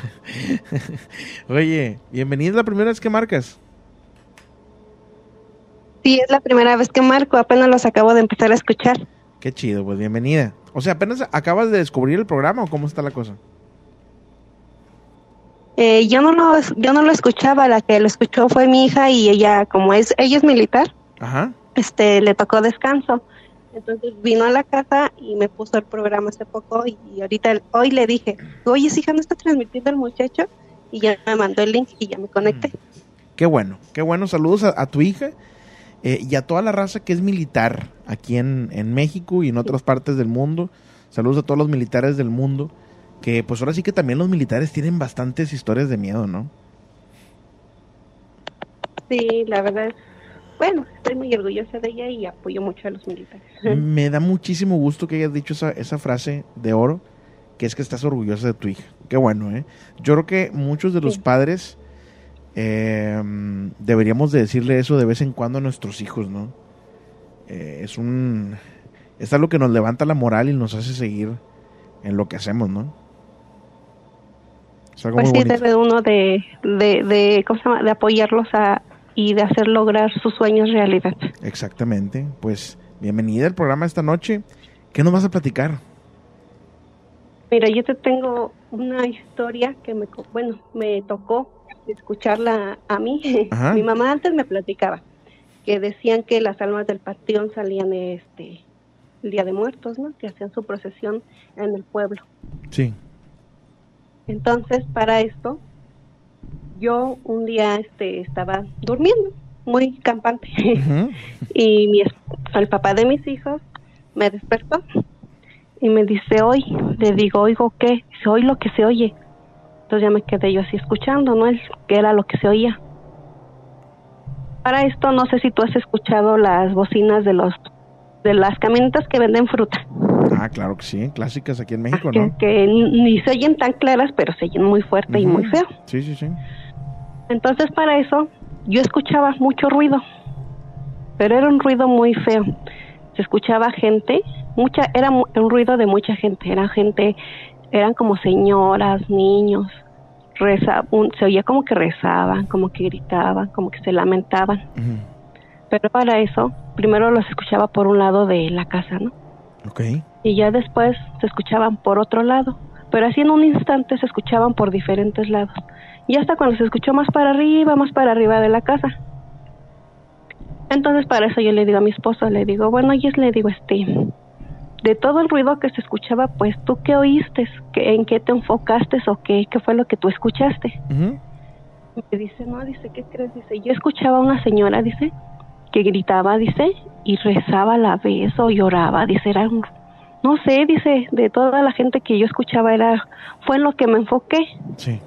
Speaker 3: Oye, bienvenida, es la primera vez que marcas.
Speaker 19: Sí, es la primera vez que marco, apenas los acabo de empezar a escuchar.
Speaker 3: Qué chido, pues bienvenida. O sea, ¿apenas acabas de descubrir el programa o cómo está la cosa?
Speaker 19: Eh, yo no lo, yo no lo escuchaba, la que lo escuchó fue mi hija y ella, como es, ella es militar,
Speaker 3: Ajá.
Speaker 19: este, le tocó descanso. Entonces vino a la casa y me puso el programa hace poco y, ahorita, hoy le dije, oye, hija, ¿no está transmitiendo el muchacho? Y ya me mandó el link y ya me conecté.
Speaker 3: Qué bueno, qué bueno. Saludos a, a tu hija eh, y a toda la raza que es militar aquí en, en México y en otras partes del mundo. Saludos a todos los militares del mundo. Que pues ahora sí que también los militares tienen bastantes historias de miedo, ¿no?
Speaker 19: Sí, la verdad bueno, estoy muy orgullosa de ella y apoyo mucho a los militares.
Speaker 3: Me da muchísimo gusto que hayas dicho esa, esa frase de oro, que es que estás orgullosa de tu hija. Qué bueno, ¿eh? Yo creo que muchos de los padres eh, deberíamos de decirle eso de vez en cuando a nuestros hijos, ¿no? Eh, es un... Es algo que nos levanta la moral y nos hace seguir en lo que hacemos, ¿no? Es algo
Speaker 19: Pues
Speaker 3: muy
Speaker 19: sí, debe uno de, de, de, ¿cómo se llama? de apoyarlos a, y de hacer lograr sus sueños realidad.
Speaker 3: Exactamente. Pues bienvenida al programa esta noche. ¿Qué nos vas a platicar?
Speaker 19: Mira, yo te tengo una historia que me, bueno, me tocó escucharla a mí.
Speaker 20: Ajá.
Speaker 19: Mi mamá antes me platicaba que decían que las almas del panteón salían este el Día de Muertos, ¿no? Que hacían su procesión en el pueblo.
Speaker 3: Sí.
Speaker 19: Entonces, para esto, yo un día este estaba durmiendo, muy campante, y mi, el papá de mis hijos me despertó y me dice, hoy, le digo, oigo qué, dice, oí lo que se oye. Entonces ya me quedé yo así escuchando, ¿no? El, que era lo que se oía. Para esto, no sé si tú has escuchado las bocinas de los de las camionetas que venden fruta.
Speaker 3: Ah, claro que sí. Clásicas aquí en México,
Speaker 19: que,
Speaker 3: ¿no?
Speaker 19: que ni se oyen tan claras, pero se oyen muy fuerte y muy feo.
Speaker 3: Sí, sí, sí.
Speaker 19: Entonces para eso yo escuchaba mucho ruido, pero era un ruido muy feo. Se escuchaba gente, mucha, era un ruido de mucha gente, era gente, eran como señoras, niños, reza, un- se oía como que rezaban, como que gritaban, como que se lamentaban. Pero para eso, primero los escuchaba por un lado de la casa, ¿no?
Speaker 3: Ok.
Speaker 19: y ya después se escuchaban por otro lado, pero así en un instante se escuchaban por diferentes lados. Y hasta cuando se escuchó más para arriba, más para arriba de la casa. Entonces para eso yo le digo a mi esposo, le digo, bueno, y es le digo, este, de todo el ruido que se escuchaba, pues tú qué oíste, ¿Qué- en qué te enfocaste o qué, qué fue lo que tú escuchaste. Me dice, no, dice, ¿qué crees? Dice, yo escuchaba a una señora, dice, que gritaba, dice, y rezaba a la vez o lloraba, dice, era un, no sé, dice, de toda la gente que yo escuchaba era, fue en lo que me enfoqué.
Speaker 3: Sí.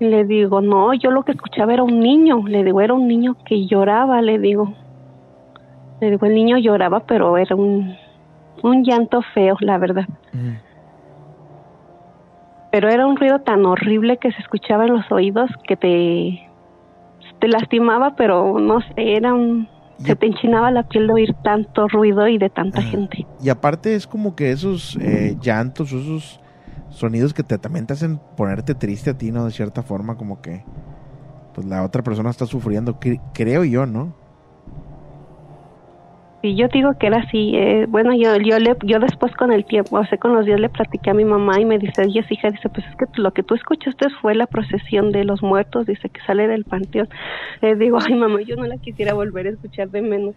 Speaker 19: Y le digo, no, yo lo que escuchaba era un niño, le digo, era un niño que lloraba, le digo. Le digo, el niño lloraba, pero era un, un llanto feo, la verdad. Pero era un ruido tan horrible que se escuchaba en los oídos que te, te lastimaba, pero no sé, era un... Se te enchinaba la piel de oír tanto ruido y de tanta gente.
Speaker 3: Y aparte es como que esos eh, llantos, esos sonidos que te, también te hacen ponerte triste a ti, ¿no? De cierta forma, como que pues la otra persona está sufriendo, cre- creo yo, ¿no?
Speaker 19: Y yo digo que era así. eh, bueno, yo, yo, le, yo después con el tiempo, o sea, con los días le platiqué a mi mamá y me dice, oye, hija, dice, pues es que lo que tú escuchaste fue la procesión de los muertos, dice, que sale del panteón. Le digo, ay, mamá, yo no la quisiera volver a escuchar de menos.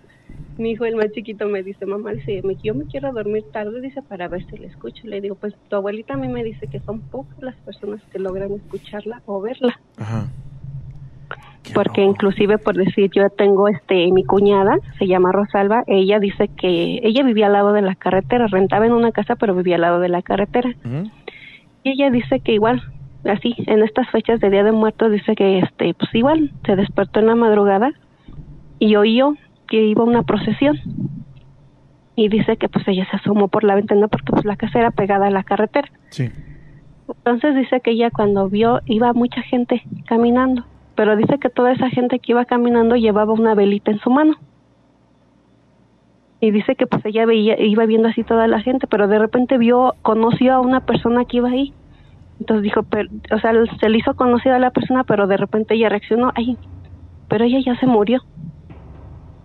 Speaker 19: Mi hijo, el más chiquito, me dice, mamá, dice, yo me quiero dormir tarde, dice, para ver si la escucho. Le digo, pues tu abuelita a mí me dice que son pocas las personas que logran escucharla o verla.
Speaker 3: Ajá.
Speaker 19: Porque inclusive por decir yo tengo este mi cuñada se llama Rosalba ella dice que ella vivía al lado de la carretera rentaba en una casa pero vivía al lado de la carretera. Y ella dice que igual así en estas fechas de Día de Muertos dice que este pues igual se despertó en la madrugada y oyó que iba una procesión. Y dice que pues ella se asomó por la ventana porque pues la casa era pegada a la carretera.
Speaker 3: Sí.
Speaker 19: entonces dice que ella cuando vio iba mucha gente caminando, pero dice que toda esa gente que iba caminando llevaba una velita en su mano. Y dice que pues ella veía, iba viendo así toda la gente, pero de repente vio, conoció a una persona que iba ahí. Entonces dijo, pero, o sea, se le hizo conocida a la persona, pero de repente ella reaccionó, ay, pero ella ya se murió.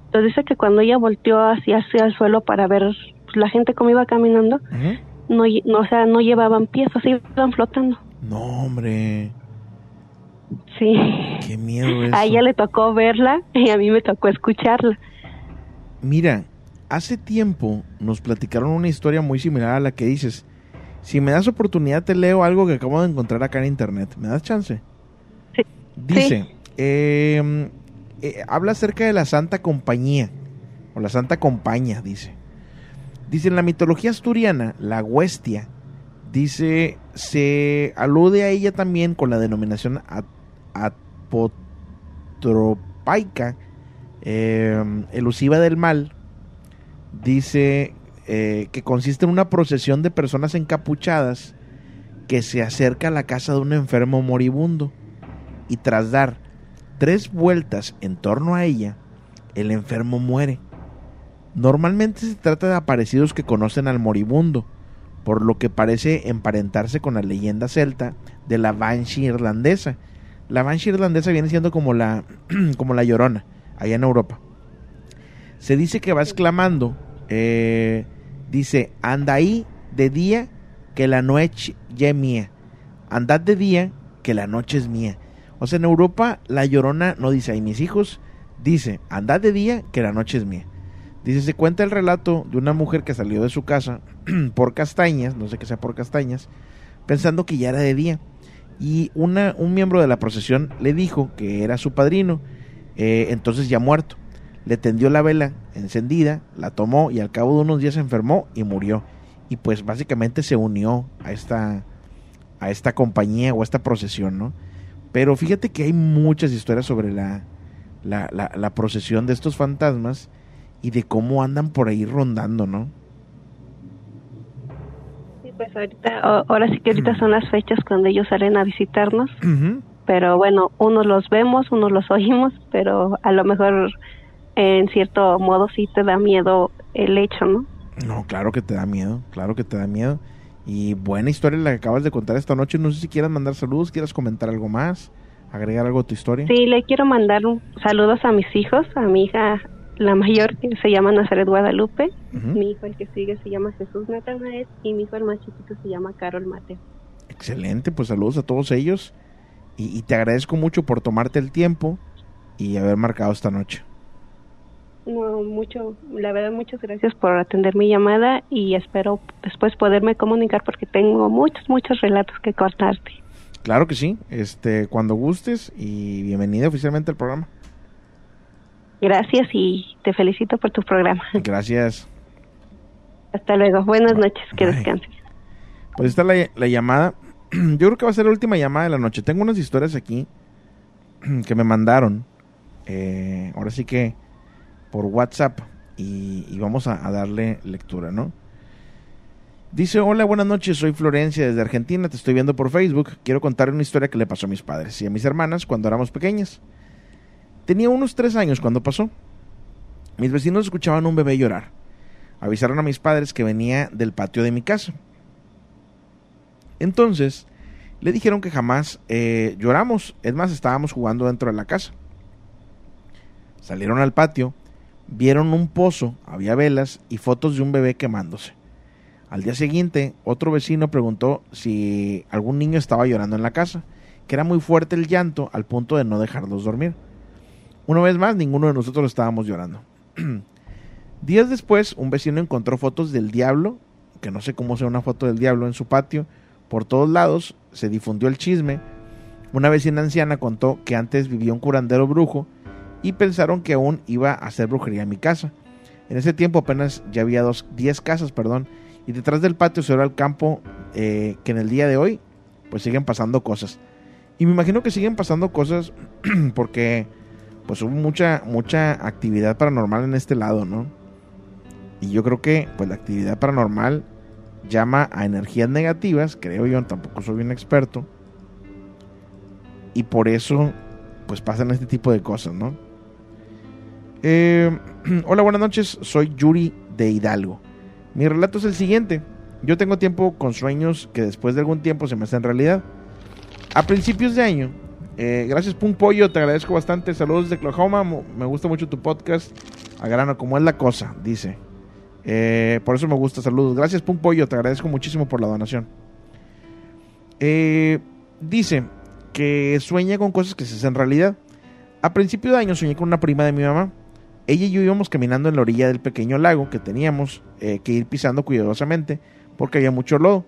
Speaker 19: Entonces dice que cuando ella volteó hacia, hacia el suelo para ver pues, la gente cómo iba caminando, no, no, o sea, no llevaban pies, iban flotando.
Speaker 3: No, hombre.
Speaker 19: Sí.
Speaker 3: Qué miedo eso.
Speaker 19: A ella le tocó verla y a mí me tocó escucharla.
Speaker 3: Mira, hace tiempo nos platicaron una historia muy similar a la que dices. Si me das oportunidad, te leo algo que acabo de encontrar acá en internet. ¿Me das chance? Dice, eh, eh, habla acerca de la Santa Compañía, o la Santa Compañía, dice. Dice, en la mitología asturiana, la huestia, dice, se alude a ella también con la denominación apotropaica, eh, elusiva del mal, dice eh, que consiste en una procesión de personas encapuchadas que se acerca a la casa de un enfermo moribundo y tras dar tres vueltas en torno a ella, el enfermo muere. Normalmente se trata de aparecidos que conocen al moribundo, por lo que parece emparentarse con la leyenda celta de la Banshee irlandesa. La Banshee irlandesa viene siendo como la, como la llorona, allá en Europa. Se dice que va exclamando, eh, dice, anda ahí de día que la noche ya es mía. Andad de día que la noche es mía. O sea, en Europa la llorona no dice, ay mis hijos, dice, andad de día que la noche es mía. Dice, se cuenta el relato de una mujer que salió de su casa por castañas, no sé qué sea por castañas, pensando que ya era de día. Y una, un miembro de la procesión le dijo que era su padrino, eh, entonces ya muerto. Le tendió la vela encendida, la tomó y al cabo de unos días se enfermó y murió. Y pues básicamente se unió a esta, a esta compañía o a esta procesión, ¿no? Pero fíjate que hay muchas historias sobre la, la, la, la procesión de estos fantasmas y de cómo andan por ahí rondando, ¿no?
Speaker 19: Pues ahorita, o- ahora sí que ahorita son las fechas cuando ellos salen a visitarnos, pero bueno, unos los vemos, unos los oímos, pero a lo mejor en cierto modo sí te da miedo el hecho, ¿no?
Speaker 3: No, claro que te da miedo, claro que te da miedo. Y buena historia la que acabas de contar esta noche. No sé si quieras mandar saludos, quieras comentar algo más, agregar algo a tu historia.
Speaker 19: Sí, le quiero mandar saludos a mis hijos, a mi hija, la mayor que se llama Nazaret Guadalupe, mi hijo el que sigue se llama Jesús Natanael y mi hijo el más chiquito se llama Carol Mateo.
Speaker 3: Excelente, pues saludos a todos ellos. Y, y te agradezco mucho por tomarte el tiempo y haber marcado esta noche.
Speaker 19: No, mucho, la verdad, muchas gracias por atender mi llamada y espero después poderme comunicar porque tengo muchos, muchos relatos que contarte.
Speaker 3: Claro que sí, este, cuando gustes y bienvenida oficialmente al programa.
Speaker 19: Gracias y te felicito por tu programa.
Speaker 3: Gracias.
Speaker 19: Hasta luego. Buenas noches. Que descanses.
Speaker 3: Pues está la, la llamada. Yo creo que va a ser la última llamada de la noche. Tengo unas historias aquí que me mandaron. eh, ahora sí que por WhatsApp. Y, y vamos a, a darle lectura, ¿no? Dice, hola, buenas noches, soy Florencia desde Argentina, te estoy viendo por Facebook. Quiero contar una historia que le pasó a mis padres y a mis hermanas cuando éramos pequeñas. Tenía unos tres años cuando pasó. Mis vecinos escuchaban un bebé llorar. Avisaron a mis padres que venía del patio de mi casa. Entonces, le dijeron que jamás eh, lloramos. Es más, estábamos jugando dentro de la casa. Salieron al patio, vieron un pozo, había velas y fotos de un bebé quemándose. Al día siguiente, otro vecino preguntó si algún niño estaba llorando en la casa, que era muy fuerte el llanto al punto de no dejarlos dormir. Una vez más, ninguno de nosotros estábamos llorando. Días después, un vecino encontró fotos del diablo, que no sé cómo sea una foto del diablo en su patio, por todos lados, se difundió el chisme, Una vecina anciana contó que antes vivía un curandero brujo y pensaron que aún iba a hacer brujería en mi casa. En ese tiempo apenas ya había dos, 10 casas, perdón, y detrás del patio se era el campo eh, que en el día de hoy pues siguen pasando cosas. Y me imagino que siguen pasando cosas porque pues hubo mucha, mucha actividad paranormal en este lado, ¿no? Y yo creo que pues la actividad paranormal llama a energías negativas, creo yo, tampoco soy un experto. Y por eso pues pasan este tipo de cosas, ¿no? Eh, hola, buenas noches, soy Yuri de Hidalgo. Mi relato es el siguiente. Yo tengo tiempo con sueños que después de algún tiempo se me hacen realidad. A principios de año, eh, gracias Punk Pollo, te agradezco bastante. Saludos de Oklahoma, me gusta mucho tu podcast. A grano, como es la cosa, dice. Eh, por eso me gusta, saludos. Gracias Punk Pollo, te agradezco muchísimo por la donación. Eh, dice que sueña con cosas que se hacen realidad. A principio de año soñé con una prima de mi mamá. Ella y yo íbamos caminando en la orilla del pequeño lago que teníamos que ir pisando cuidadosamente porque había mucho lodo.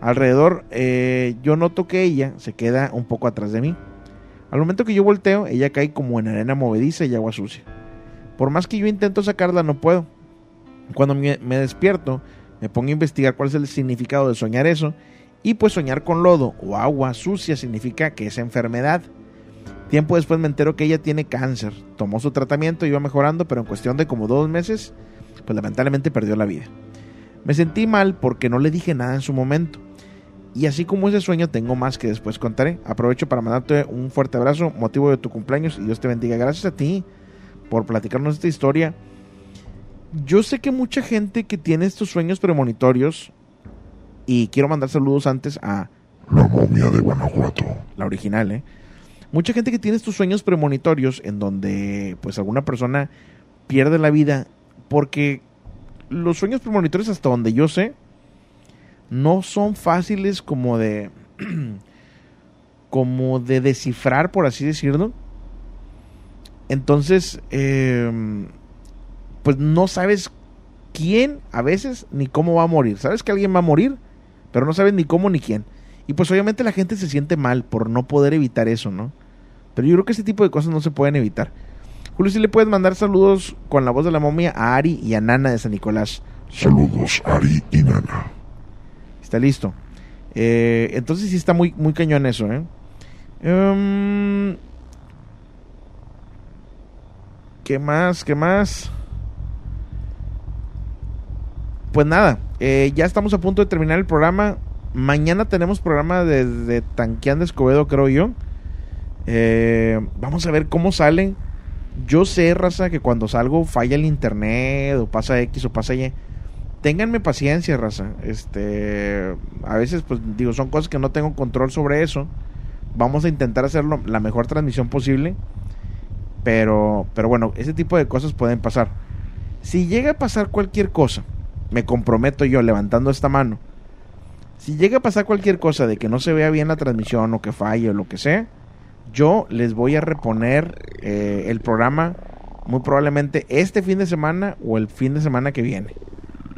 Speaker 3: Alrededor eh, yo noto que ella se queda un poco atrás de mí. Al momento que yo volteo, ella cae como en arena movediza y agua sucia. Por más que yo intento sacarla, no puedo. Cuando me, despierto, me pongo a investigar cuál es el significado de soñar eso. Y pues soñar con lodo o agua sucia significa que es enfermedad. Tiempo después me entero que ella tiene cáncer. Tomó su tratamiento, iba mejorando, pero en cuestión de como dos meses, pues lamentablemente perdió la vida. Me sentí mal porque no le dije nada en su momento. Y así como ese sueño, tengo más que después contaré. Aprovecho para mandarte un fuerte abrazo, motivo de tu cumpleaños, y Dios te bendiga. Gracias a ti por platicarnos esta historia. Yo sé que mucha gente que tiene estos sueños premonitorios, y quiero mandar saludos antes a
Speaker 13: la momia de Guanajuato.
Speaker 3: La original, ¿eh? Mucha gente que tiene estos sueños premonitorios en donde pues alguna persona pierde la vida porque los sueños premonitorios, hasta donde yo sé, no son fáciles como de. como de descifrar, por así decirlo. Entonces, em, pues no sabes quién a veces ni cómo va a morir. Sabes que alguien va a morir, pero no sabes ni cómo ni quién. Y pues obviamente la gente se siente mal por no poder evitar eso, ¿no? Pero yo creo que ese tipo de cosas no se pueden evitar. Julio, si le puedes mandar saludos con la voz de la momia a Ari y a Nana de San Nicolás.
Speaker 13: Saludos, Ari y Nana.
Speaker 3: Está listo. Eh, entonces sí está muy, muy cañón eso, ¿eh? Em, ¿Qué más? ¿Qué más? Pues nada, eh, ya estamos a punto de terminar el programa. Mañana tenemos programa de de Escobedo, creo yo. Eh, vamos a ver cómo salen yo sé, raza, que cuando salgo falla el internet o pasa X o pasa Y. Ténganme paciencia, raza. Este, a veces, pues digo, son cosas que no tengo control sobre eso. Vamos a intentar hacerlo la mejor transmisión posible. Pero, pero bueno, ese tipo de cosas pueden pasar. Si llega a pasar cualquier cosa, me comprometo yo levantando esta mano. Si llega a pasar cualquier cosa de que no se vea bien la transmisión o que falle o lo que sea, yo les voy a reponer eh, el programa muy probablemente este fin de semana o el fin de semana que viene.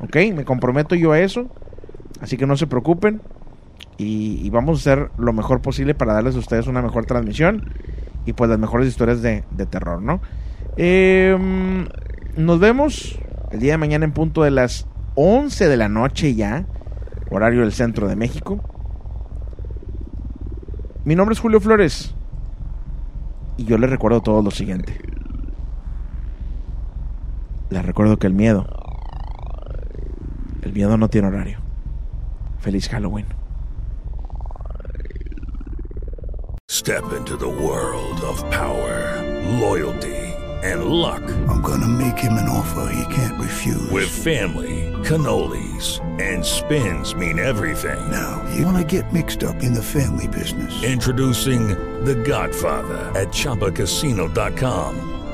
Speaker 3: ¿Ok? Me comprometo yo a eso. Así que no se preocupen. Y, vamos a hacer lo mejor posible para darles a ustedes una mejor transmisión. Y pues las mejores historias de, terror, ¿no? Em, nos vemos el día de mañana en punto de las 11 de la noche ya. Horario del centro de México. Mi nombre es Julio Flores. Y yo le recuerdo todo lo siguiente. Le recuerdo que el miedo, el miedo no tiene horario. Feliz Halloween.
Speaker 21: Step into the world of power, loyalty, and luck.
Speaker 20: I'm gonna make him an offer he can't refuse.
Speaker 21: With family, cannolis, and spins mean everything.
Speaker 20: Now, you wanna get mixed up in the family business.
Speaker 21: Introducing The Godfather at ChumbaCasino.com.